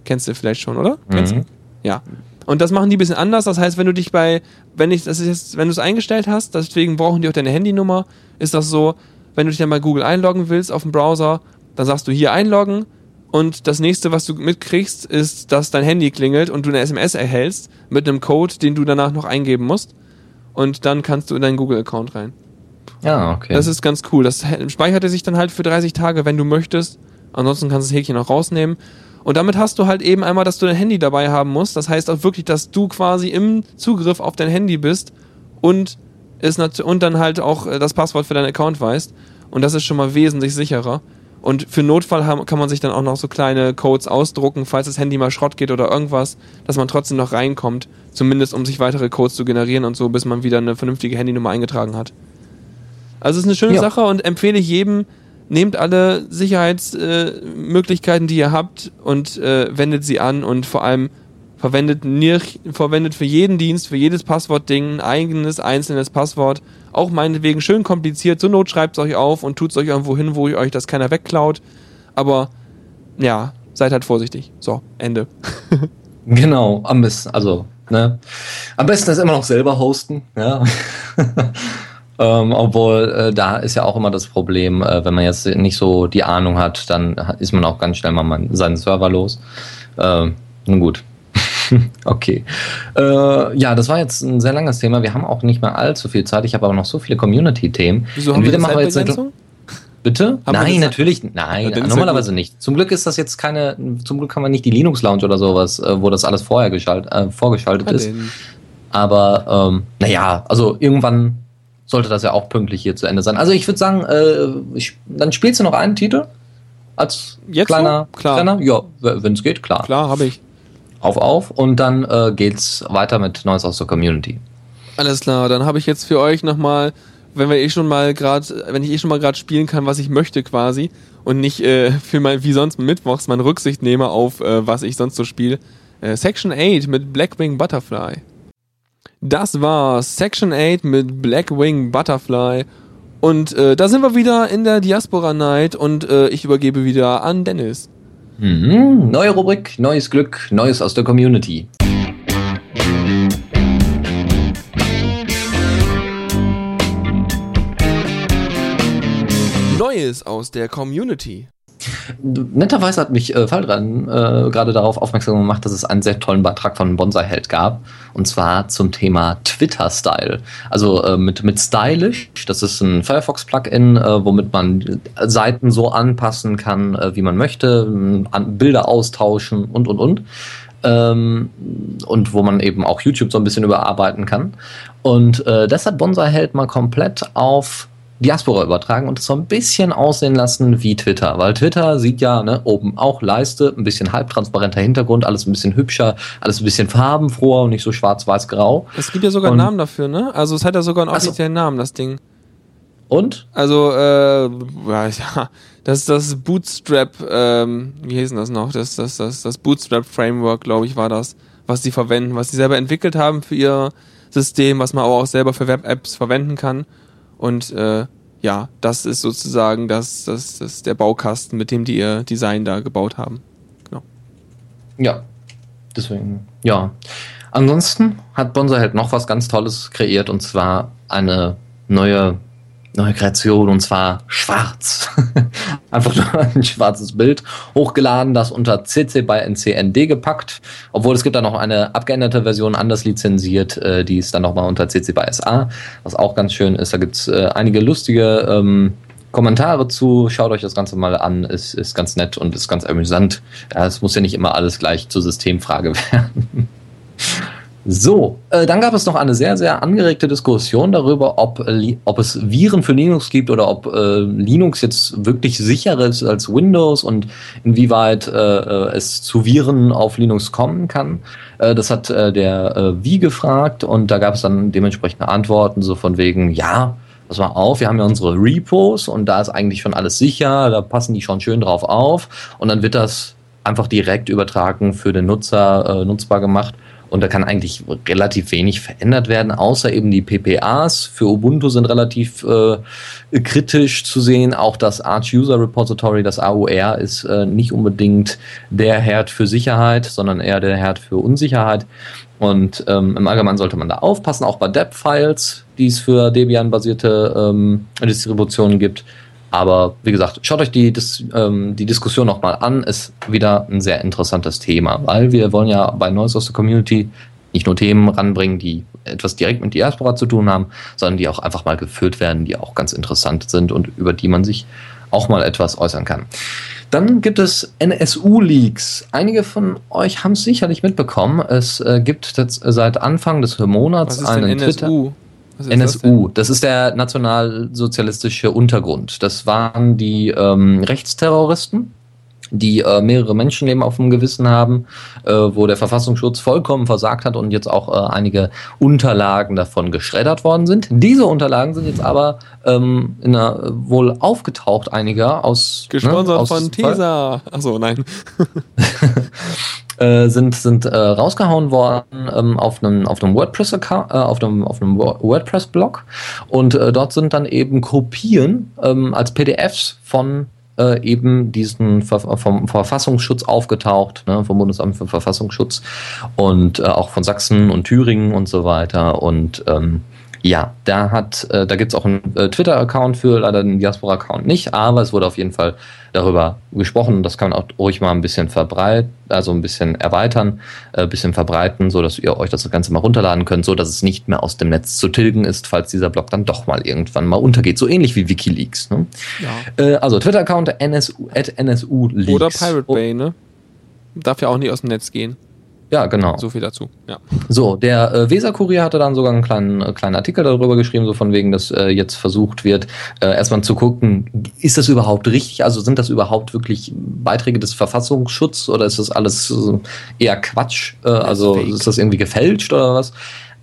Kennst du vielleicht schon, oder? Kennst du? Mhm. Ja. Und das machen die ein bisschen anders. Das heißt, wenn du dich bei, wenn ich, das ist jetzt, wenn du es eingestellt hast, deswegen brauchen die auch deine Handynummer, ist das so, wenn du dich dann bei Google einloggen willst auf dem Browser, dann sagst du hier einloggen und das nächste, was du mitkriegst, ist, dass dein Handy klingelt und du eine SMS erhältst mit einem Code, den du danach noch eingeben musst. Und dann kannst du in deinen Google-Account rein. Ja, okay. Das ist ganz cool. Das speichert er sich dann halt für 30 Tage, wenn du möchtest. Ansonsten kannst du das Häkchen auch rausnehmen. Und damit hast du halt eben einmal, dass du dein Handy dabei haben musst. Das heißt auch wirklich, dass du quasi im Zugriff auf dein Handy bist und es nat- und dann halt auch äh, das Passwort für deinen Account weißt. und das ist schon mal wesentlich sicherer. Und für Notfall haben, kann man sich dann auch noch so kleine Codes ausdrucken, falls das Handy mal Schrott geht oder irgendwas, dass man trotzdem noch reinkommt. Zumindest um sich weitere Codes zu generieren und so, bis man wieder eine vernünftige Handynummer eingetragen hat. Also es ist eine schöne ja. Sache und empfehle ich jedem, nehmt alle Sicherheitsmöglichkeiten, äh, die ihr habt und äh, wendet sie an und vor allem verwendet, nicht, verwendet für jeden Dienst, für jedes Passwortding ein eigenes, einzelnes Passwort auch meinetwegen schön kompliziert. Zur Not schreibt es euch auf und tut es euch irgendwo hin, wo euch das keiner wegklaut. Aber ja, seid halt vorsichtig. So, Ende. [laughs] genau, am besten, also, ne? Am besten ist immer noch selber hosten, ja. [laughs] ähm, obwohl, äh, da ist ja auch immer das Problem, äh, wenn man jetzt nicht so die Ahnung hat, dann ist man auch ganz schnell mal seinen Server los. Äh, nun gut, [laughs] okay. Äh, ja, das war jetzt ein sehr langes Thema. Wir haben auch nicht mehr allzu viel Zeit. Ich habe aber noch so viele Community-Themen. Wieso haben Entweder wir jetzt eine, [laughs] Bitte? Haben nein, natürlich, nein, ja, normalerweise nicht. Zum Glück ist das jetzt keine, zum Glück haben wir nicht die Linux Lounge oder sowas, äh, wo das alles vorher geschalt, äh, vorgeschaltet ist. Aber ähm, naja, also irgendwann sollte das ja auch pünktlich hier zu Ende sein. Also ich würde sagen, äh, ich, dann spielst du noch einen Titel als Jetzt kleiner so? Klar. Trainer? Ja, wenn es geht, klar. Klar, habe ich auf auf und dann äh, geht's weiter mit Neues aus der Community. Alles klar, dann habe ich jetzt für euch nochmal, wenn wir eh schon mal gerade, wenn ich eh schon mal gerade spielen kann, was ich möchte quasi und nicht äh, [laughs] für mein, wie sonst mittwochs meine Rücksicht nehme auf, äh, was ich sonst so spiele. Äh, Section 8 mit Blackwing Butterfly. Das war Section 8 mit Blackwing Butterfly. Und äh, da sind wir wieder in der Diaspora Night und äh, ich übergebe wieder an Dennis. Mhm. Neue Rubrik, neues Glück, Neues aus der Community. Neues aus der Community. Netterweise hat mich äh, Faldran äh, gerade darauf aufmerksam gemacht, dass es einen sehr tollen Beitrag von Bonsai Held gab. Und zwar zum Thema Twitter-Style. Also äh, mit, mit Stylish, das ist ein Firefox-Plugin, äh, womit man Seiten so anpassen kann, äh, wie man möchte, an, Bilder austauschen und, und, und. Ähm, und wo man eben auch YouTube so ein bisschen überarbeiten kann. Und äh, das hat Bonsai Held mal komplett auf Diaspora übertragen und es so ein bisschen aussehen lassen wie Twitter. Weil Twitter sieht ja ne, oben auch Leiste, ein bisschen halbtransparenter Hintergrund, alles ein bisschen hübscher, alles ein bisschen farbenfroher und nicht so schwarz-weiß-grau. Es gibt ja sogar und, einen Namen dafür, ne? Also es hat ja sogar einen offiziellen also, Namen, das Ding. Und? Also, äh, ja, [laughs] das ist das Bootstrap, ähm, wie hieß denn das noch? Das, das, das, das Bootstrap-Framework, glaube ich, war das, was sie verwenden, was sie selber entwickelt haben für ihr System, was man aber auch selber für Web-Apps verwenden kann. Und äh, ja, das ist sozusagen das, das, das der Baukasten, mit dem die ihr Design da gebaut haben. Genau. Ja, deswegen, ja. Ansonsten hat Bonsai halt noch was ganz Tolles kreiert und zwar eine neue neue Kreation und zwar schwarz. [laughs] Einfach nur ein schwarzes Bild hochgeladen, das unter CC by NCND gepackt. Obwohl es gibt da noch eine abgeänderte Version, anders lizenziert, äh, die ist dann nochmal unter CC by SA, was auch ganz schön ist. Da gibt es äh, einige lustige ähm, Kommentare zu. Schaut euch das Ganze mal an, ist, ist ganz nett und ist ganz amüsant. Ja, es muss ja nicht immer alles gleich zur Systemfrage [laughs] werden. So, äh, dann gab es noch eine sehr, sehr angeregte Diskussion darüber, ob, äh, ob es Viren für Linux gibt oder ob äh, Linux jetzt wirklich sicherer ist als Windows und inwieweit äh, äh es zu Viren auf Linux kommen kann. Das hat der Wie gefragt und da gab es dann dementsprechende Antworten, so von wegen, ja, pass mal auf, wir haben ja unsere Repos und da ist eigentlich schon alles sicher, da passen die schon schön drauf auf und dann wird das einfach direkt übertragen für den Nutzer nutzbar gemacht und da kann eigentlich relativ wenig verändert werden, außer eben die PPAs für Ubuntu sind relativ äh, kritisch zu sehen. Auch das Arch User Repository, das AUR, ist äh, nicht unbedingt der Herd für Sicherheit, sondern eher der Herd für Unsicherheit. Und ähm, im Allgemeinen sollte man da aufpassen, auch bei DEP-Files, die es für Debian-basierte ähm, Distributionen gibt aber wie gesagt, schaut euch die, Dis, ähm, die Diskussion nochmal an. Ist wieder ein sehr interessantes Thema, weil wir wollen ja bei Neues aus der Community nicht nur Themen ranbringen, die etwas direkt mit Diaspora zu tun haben, sondern die auch einfach mal geführt werden, die auch ganz interessant sind und über die man sich auch mal etwas äußern kann. Dann gibt es NSU-Leaks. Einige von euch haben es sicherlich mitbekommen. Es äh, gibt seit Anfang des Monats einen NSU? Was NSU, das, das, ist der nationalsozialistische Untergrund. Das waren die ähm, Rechtsterroristen, die äh, mehrere Menschenleben auf dem Gewissen haben, äh, wo der Verfassungsschutz vollkommen versagt hat und jetzt auch äh, einige Unterlagen davon geschreddert worden sind. Diese Unterlagen sind jetzt aber ähm, in einer, wohl aufgetaucht, einiger aus. Ne, Gesponsert ne, aus von Tesa. Achso, nein. [laughs] [laughs] Äh, sind sind äh, rausgehauen worden ähm, auf einem auf WordPress äh, auf einem auf WordPress Blog und äh, dort sind dann eben Kopien ähm, als PDFs von äh, eben diesen Ver vom Verfassungsschutz aufgetaucht, ne, vom Bundesamt für Verfassungsschutz und auch von Sachsen und Thüringen und so weiter. Und ähm, ja, da hat, äh, da gibt's auch einen äh, Twitter-Account für, leider den Diaspora-Account nicht, aber es wurde auf jeden Fall darüber gesprochen. Das kann man auch ruhig mal ein bisschen verbreiten, also ein bisschen erweitern, äh, ein bisschen verbreiten, so dass ihr euch das Ganze mal runterladen könnt, so dass es nicht mehr aus dem Netz zu tilgen ist, falls dieser Blog dann doch mal irgendwann mal untergeht. So ähnlich wie WikiLeaks. Ne? Ja. Äh, also Twitter-Account NSU, at NSU Leaks. Oder Pirate Bay, ne? Darf ja auch nicht aus dem Netz gehen. Ja, genau. So viel dazu. Ja. So, der äh, Weser-Kurier hatte dann sogar einen kleinen, äh, kleinen Artikel darüber geschrieben, so von wegen, dass äh, jetzt versucht wird, äh, erstmal zu gucken, ist das überhaupt richtig? Also sind das überhaupt wirklich Beiträge des Verfassungsschutzes oder ist das alles äh, eher Quatsch? Äh, also ist das irgendwie gefälscht oder was?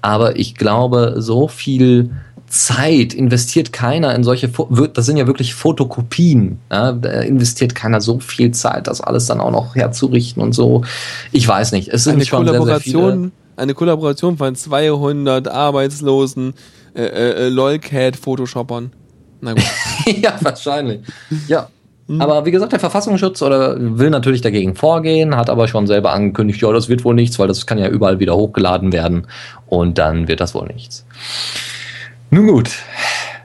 Aber ich glaube, so viel Zeit investiert keiner in solche, das sind ja wirklich Fotokopien, da investiert keiner so viel Zeit, das alles dann auch noch herzurichten und so. Ich weiß nicht, es sind eine schon Kollaboration, sehr, sehr viele. Eine Kollaboration von 200 arbeitslosen äh, äh, LOLCAT-Photoshoppern. Na gut. [laughs] ja, wahrscheinlich. Ja. Hm. Aber wie gesagt, der Verfassungsschutz oder will natürlich dagegen vorgehen, hat aber schon selber angekündigt, ja, das wird wohl nichts, weil das kann ja überall wieder hochgeladen werden und dann wird das wohl nichts. Nun gut.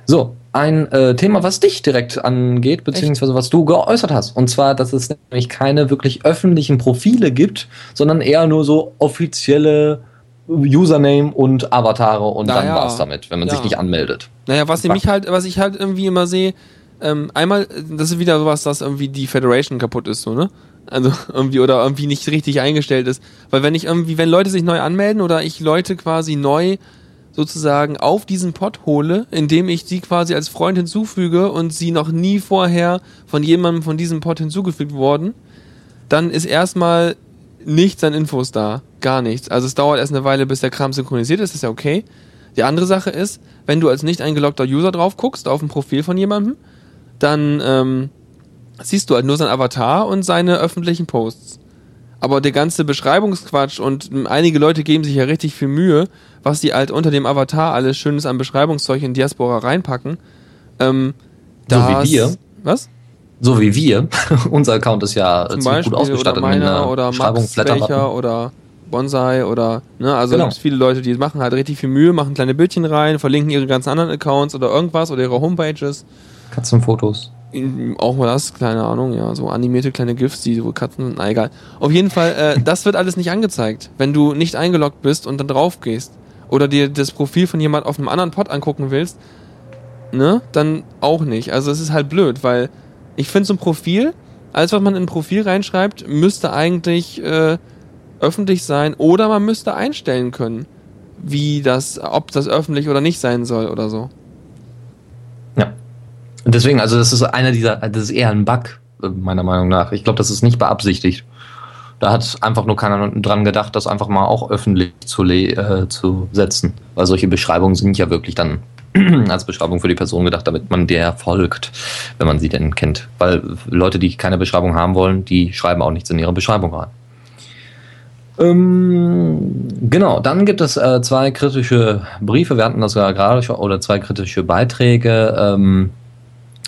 So, ein äh, Thema, was dich direkt angeht, beziehungsweise was du geäußert hast. Und zwar, dass es nämlich keine wirklich öffentlichen Profile gibt, sondern eher nur so offizielle Username und Avatare und naja, dann war's damit, wenn man ja. sich nicht anmeldet. Naja, was ich halt, was ich halt irgendwie immer sehe, ähm, einmal, das ist wieder sowas, dass irgendwie die Federation kaputt ist, so, ne? Also [laughs] irgendwie oder irgendwie nicht richtig eingestellt ist. Weil wenn ich irgendwie, wenn Leute sich neu anmelden oder ich Leute quasi neu sozusagen auf diesen Pod hole, indem ich sie quasi als Freund hinzufüge und sie noch nie vorher von jemandem von diesem Pod hinzugefügt worden, dann ist erstmal nichts an Infos da. Gar nichts. Also es dauert erst eine Weile, bis der Kram synchronisiert ist, ist ja okay. Die andere Sache ist, wenn du als nicht eingeloggter User drauf guckst, auf ein Profil von jemandem, dann ähm, siehst du halt nur sein Avatar und seine öffentlichen Posts. Aber der ganze Beschreibungsquatsch und einige Leute geben sich ja richtig viel Mühe, was die halt unter dem Avatar alles Schönes an Beschreibungszeug in Diaspora reinpacken. Ähm, so wie wir. Was? So wie wir. [laughs] Unser Account ist ja Zum ziemlich gut ausgestattet oder meiner, mit oder Max Welcher oder Bonsai oder ne, also genau. gibt viele Leute, die machen halt richtig viel Mühe, machen kleine Bildchen rein, verlinken ihre ganzen anderen Accounts oder irgendwas oder ihre Homepages. Katzenfotos. Auch mal das, keine Ahnung, ja, so animierte kleine GIFs, die so Katzen, na egal. Auf jeden Fall, äh, [laughs] das wird alles nicht angezeigt, wenn du nicht eingeloggt bist und dann drauf gehst oder dir das Profil von jemand auf einem anderen Pod angucken willst, ne, dann auch nicht. Also es ist halt blöd, weil ich finde so ein Profil, alles was man in ein Profil reinschreibt, müsste eigentlich äh, öffentlich sein oder man müsste einstellen können, wie das, ob das öffentlich oder nicht sein soll oder so. Ja. Deswegen, also das ist einer dieser, das ist eher ein Bug, äh, meiner Meinung nach. Ich glaube, das ist nicht beabsichtigt. Da hat einfach nur keiner dran gedacht, das einfach mal auch öffentlich zu, äh, zu setzen. Weil solche Beschreibungen sind ja wirklich dann [clears throat] als Beschreibung für die Person gedacht, damit man der folgt, wenn man sie denn kennt. Weil Leute, die keine Beschreibung haben wollen, die schreiben auch nichts in ihre Beschreibung rein. Ähm, genau, dann gibt es äh, zwei kritische Briefe, wir hatten das ja gerade schon, oder zwei kritische Beiträge. Ähm,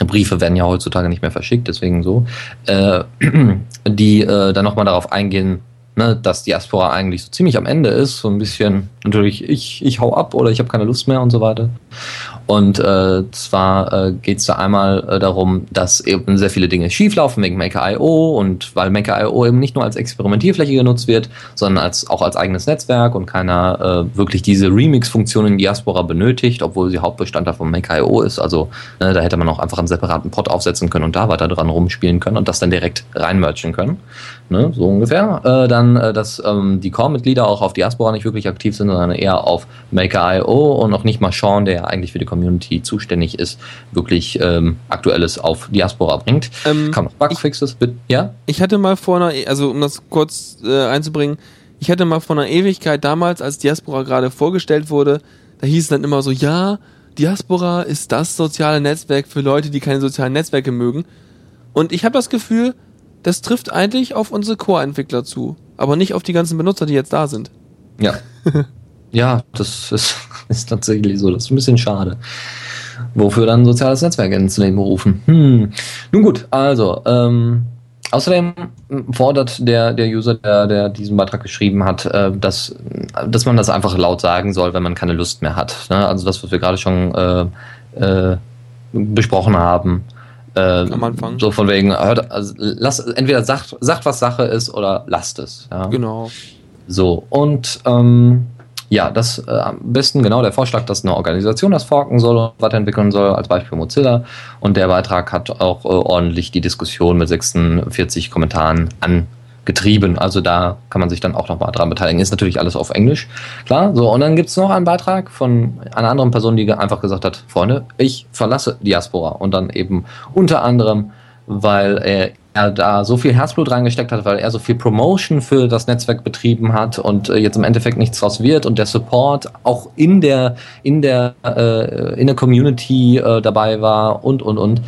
Briefe werden ja heutzutage nicht mehr verschickt, deswegen so, äh, [clears throat] die äh, dann nochmal darauf eingehen, ne, dass Diaspora eigentlich so ziemlich am Ende ist, so ein bisschen natürlich ich, ich hau ab oder ich habe keine Lust mehr und so weiter. Und äh, zwar äh, geht es da einmal äh, darum, dass eben sehr viele Dinge schieflaufen wegen Maker.io und weil Maker.io eben nicht nur als Experimentierfläche genutzt wird, sondern als, auch als eigenes Netzwerk und keiner äh, wirklich diese Remix-Funktion in Diaspora benötigt, obwohl sie Hauptbestandteil von Maker.io ist. Also ne, da hätte man auch einfach einen separaten Pod aufsetzen können und da weiter dran rumspielen können und das dann direkt reinmerchen können. Ne, so ungefähr. Äh, dann, äh, dass ähm, die Core-Mitglieder auch auf Diaspora nicht wirklich aktiv sind, sondern eher auf Maker.io und auch nicht mal Sean, der ja eigentlich für die Community zuständig ist, wirklich ähm, Aktuelles auf Diaspora bringt. Ähm, Kann noch Bugfixes, bitte? Ja? Ich hatte mal vor einer, also um das kurz äh, einzubringen, ich hatte mal vor einer Ewigkeit damals, als Diaspora gerade vorgestellt wurde, da hieß es dann immer so, ja, Diaspora ist das soziale Netzwerk für Leute, die keine sozialen Netzwerke mögen. Und ich habe das Gefühl, das trifft eigentlich auf unsere Core-Entwickler zu, aber nicht auf die ganzen Benutzer, die jetzt da sind. Ja. [laughs] ja, das ist, [laughs] ist tatsächlich so. Das ist ein bisschen schade. Wofür dann ein soziales Netzwerk ins Leben rufen? Hm. Nun gut, also, ähm, Außerdem fordert der, der User, der, der diesen Beitrag geschrieben hat, äh, dass, dass man das einfach laut sagen soll, wenn man keine Lust mehr hat. Ne? Also das, was wir gerade schon äh, äh, besprochen haben. Äh, Am Anfang. So von wegen, hört, also lass, entweder sagt, sagt, was Sache ist oder lasst es. Ja? Genau. So, und ähm, ja, das äh, am besten genau der Vorschlag, dass eine Organisation das forken soll und weiterentwickeln soll, als Beispiel Mozilla. Und der Beitrag hat auch äh, ordentlich die Diskussion mit 46 Kommentaren angetrieben. Also da kann man sich dann auch nochmal dran beteiligen. Ist natürlich alles auf Englisch, klar. So, und dann gibt's noch einen Beitrag von einer anderen Person, die einfach gesagt hat, Freunde, ich verlasse Diaspora. Und dann eben unter anderem, weil er er da so viel Herzblut reingesteckt hat, weil er so viel Promotion für das Netzwerk betrieben hat und äh, jetzt im Endeffekt nichts draus wird und der Support auch in der in der äh, in der Community äh, dabei war und und und.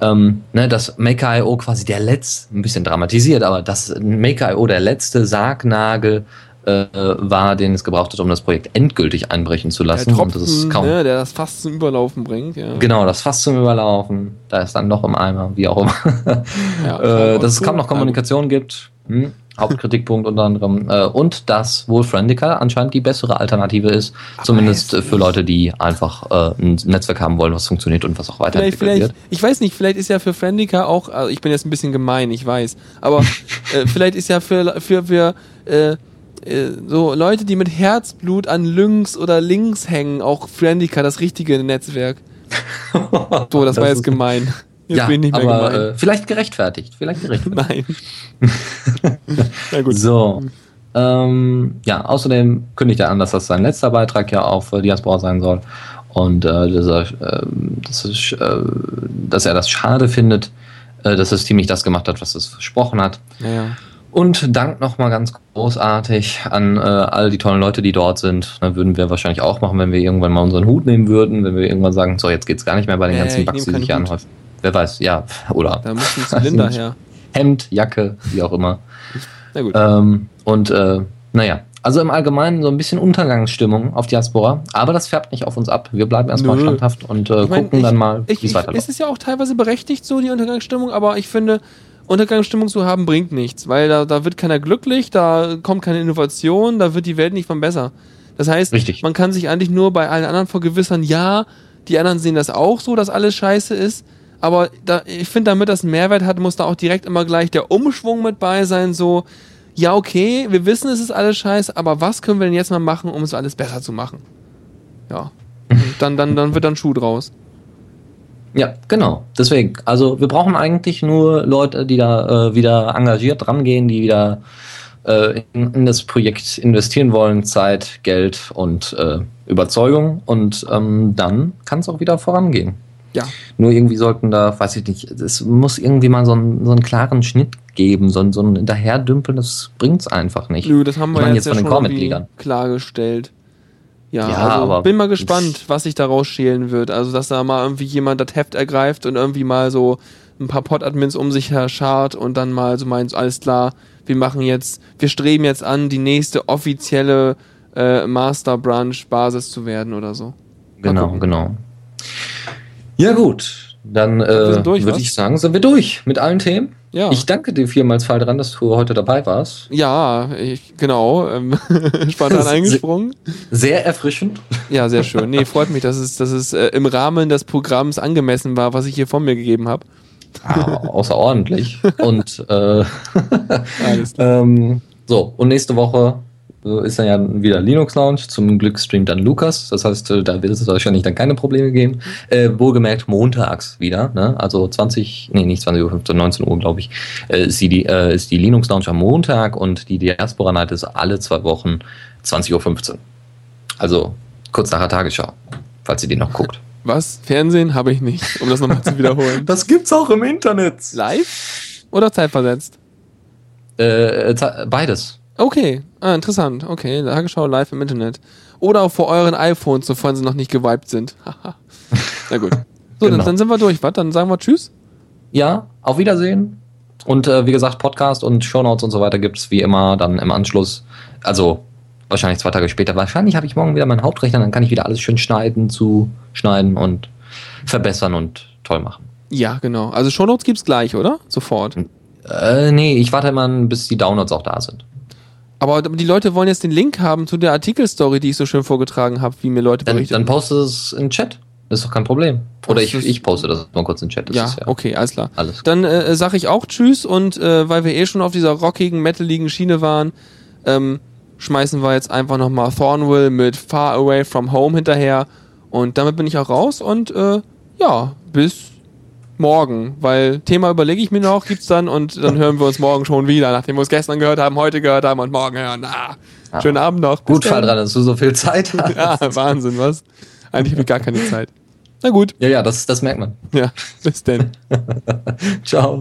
Ähm, ne, dass Maker.io quasi der letzte, ein bisschen dramatisiert, aber dass Maker.io der letzte Sargnagel äh, war, den es gebraucht hat, um das Projekt endgültig einbrechen zu lassen. Der Tropfen, das ist kaum, ne, der das fast zum Überlaufen bringt. Ja. Genau, das fast zum Überlaufen. Da ist dann noch im Eimer, wie auch immer. Ja, [laughs] äh, dass es kaum noch Kommunikation gibt. Hm? Hauptkritikpunkt unter anderem. Äh, und dass wohl Friendica anscheinend die bessere Alternative ist. Aber zumindest für Leute, die einfach äh, ein Netzwerk haben wollen, was funktioniert und was auch weiterentwickelt vielleicht, vielleicht, wird. Ich weiß nicht, vielleicht ist ja für Friendica auch, also ich bin jetzt ein bisschen gemein, ich weiß, aber [laughs] äh, vielleicht ist ja für, für, für äh, äh, so Leute, die mit Herzblut an Lynx oder Links hängen, auch Friendica, das richtige Netzwerk. [laughs] so, das, das war jetzt gemein. Jetzt ja, bin ich nicht mehr aber, gemein. Äh, vielleicht gerechtfertigt. Vielleicht gerechtfertigt. Nein. [laughs] Na gut. So. Ähm, ja, außerdem kündigt er an, dass das sein letzter Beitrag ja auf äh, Diaspora sein soll. Und äh, dass, er, äh, dass, ist, äh, dass er das schade findet, äh, dass das Team nicht das gemacht hat, was es versprochen hat. Ja, ja. Und Dank nochmal ganz großartig an äh, all die tollen Leute, die dort sind. Da würden wir wahrscheinlich auch machen, wenn wir irgendwann mal unseren Hut nehmen würden, wenn wir irgendwann sagen, so, jetzt geht's gar nicht mehr bei den äh, ganzen Bugs, die sich hier anhäufen. Wer weiß, ja, oder. Da muss ein [laughs] Zylinder her. Hemd, Jacke, wie auch immer. Na gut. Ähm, und äh, naja, also im Allgemeinen so ein bisschen Untergangsstimmung auf Diaspora, aber das färbt nicht auf uns ab. Wir bleiben erstmal standhaft und äh, ich mein, gucken ich, dann mal, wie es weiterläuft. Es ist ja auch teilweise berechtigt so, die Untergangsstimmung, aber ich finde, Untergangsstimmung zu haben, bringt nichts, weil da, da wird keiner glücklich, da kommt keine Innovation, da wird die Welt nicht von besser. Das heißt, Richtig. man kann sich eigentlich nur bei allen anderen vergewissern, ja, die anderen sehen das auch so, dass alles scheiße ist, aber da, ich finde, damit das einen Mehrwert hat, muss da auch direkt immer gleich der Umschwung mit bei sein, so, ja, okay, wir wissen, es ist alles scheiße, aber was können wir denn jetzt mal machen, um es alles besser zu machen? Ja. [laughs] dann, dann, dann wird dann Schuh draus. Ja, genau. Deswegen. Also wir brauchen eigentlich nur Leute, die da äh, wieder engagiert rangehen, die wieder äh, in, in, das Projekt investieren wollen, Zeit, Geld und äh, Überzeugung. Und ähm, dann kann es auch wieder vorangehen. Ja. Nur irgendwie sollten da, weiß ich nicht, es muss irgendwie mal so einen, so einen klaren Schnitt geben, so, so ein Hinterherdümpeln, das bringt es einfach nicht. Nö, das haben wir jetzt, jetzt von ja den Core-Mitgliedern klargestellt. Ja, ja also aber bin mal gespannt, was sich da rausschälen wird. Also, dass da mal irgendwie jemand das Heft ergreift und irgendwie mal so ein paar Pod-Admins um sich her schart und dann mal so meint, alles klar, wir machen jetzt, wir streben jetzt an, die nächste offizielle äh, Master Branch Basis zu werden oder so. Genau, genau. Ja, gut. Dann äh, würde ich sagen, sind wir durch mit allen Themen. Ja. Ich danke dir vielmals, Fall dran, dass du heute dabei warst. Ja, ich, genau. Ähm, [laughs] spontan eingesprungen. Sehr erfrischend. Ja, sehr schön. Nee, freut mich, dass es, dass es äh, im Rahmen des Programms angemessen war, was ich hier von mir gegeben habe. Ah, außerordentlich. [laughs] Und äh, [laughs] ähm, so, und nächste Woche ist dann ja wieder Linux Lounge. Zum Glück streamt dann Lukas. Das heißt, äh, da wird es wahrscheinlich dann keine Probleme geben. Äh, wohlgemerkt montags wieder. Ne? Also 20, nee, nicht 20 Uhr, 15, 19 Uhr, glaube ich, äh, ist, die, äh, ist die Linux Lounge am Montag und die Diaspora Night ist alle zwei Wochen 20.15 Uhr. Also kurz nach der Tagesschau, falls ihr die noch guckt. Was? Fernsehen habe ich nicht, um das nochmal zu wiederholen. [laughs] Das gibt's auch im Internet. Live oder zeitversetzt? Äh, ze- beides. Okay, ah, interessant. Okay, Tagesschau live im Internet. Oder auch vor euren iPhones, sofern sie noch nicht gewiped sind. [laughs] Haha. Na gut. So, Genau. dann, dann sind wir durch, was? Dann sagen wir Tschüss. Ja, auf Wiedersehen. Und äh, wie gesagt, Podcast und Shownotes und so weiter gibt's wie immer dann im Anschluss. Also wahrscheinlich zwei Tage später. Wahrscheinlich habe ich morgen wieder meinen Hauptrechner, dann kann ich wieder alles schön schneiden, zuschneiden und verbessern und toll machen. Ja, genau. Also Shownotes gibt's gleich, oder? Sofort. Äh, nee, ich warte immer, bis die Downloads auch da sind. Aber die Leute wollen jetzt den Link haben zu der Artikelstory, die ich so schön vorgetragen habe, wie mir Leute Dann, berichtet. dann poste es in den Chat. Das ist doch kein Problem. Oder ich, ich poste das mal kurz in den Chat. Ja, ist ja okay, alles klar. alles. Dann äh, sage ich auch Tschüss und äh, weil wir eh schon auf dieser rockigen, metaligen Schiene waren, ähm, schmeißen wir jetzt einfach nochmal Thornville mit Far Away from Home hinterher und damit bin ich auch raus und äh, ja, bis morgen, weil Thema überlege ich mir noch, gibt's dann und dann hören wir uns morgen schon wieder, nachdem wir es gestern gehört haben, heute gehört haben und morgen hören. Ah, Ah. Schönen Abend noch. Bis Gut, Fall dran, dass du so viel Zeit [laughs] hast. Ja, Wahnsinn, was? Eigentlich habe ich gar keine Zeit. Na gut, Ja, ja, das, das merkt man. ja, bis denn. [laughs] Ciao.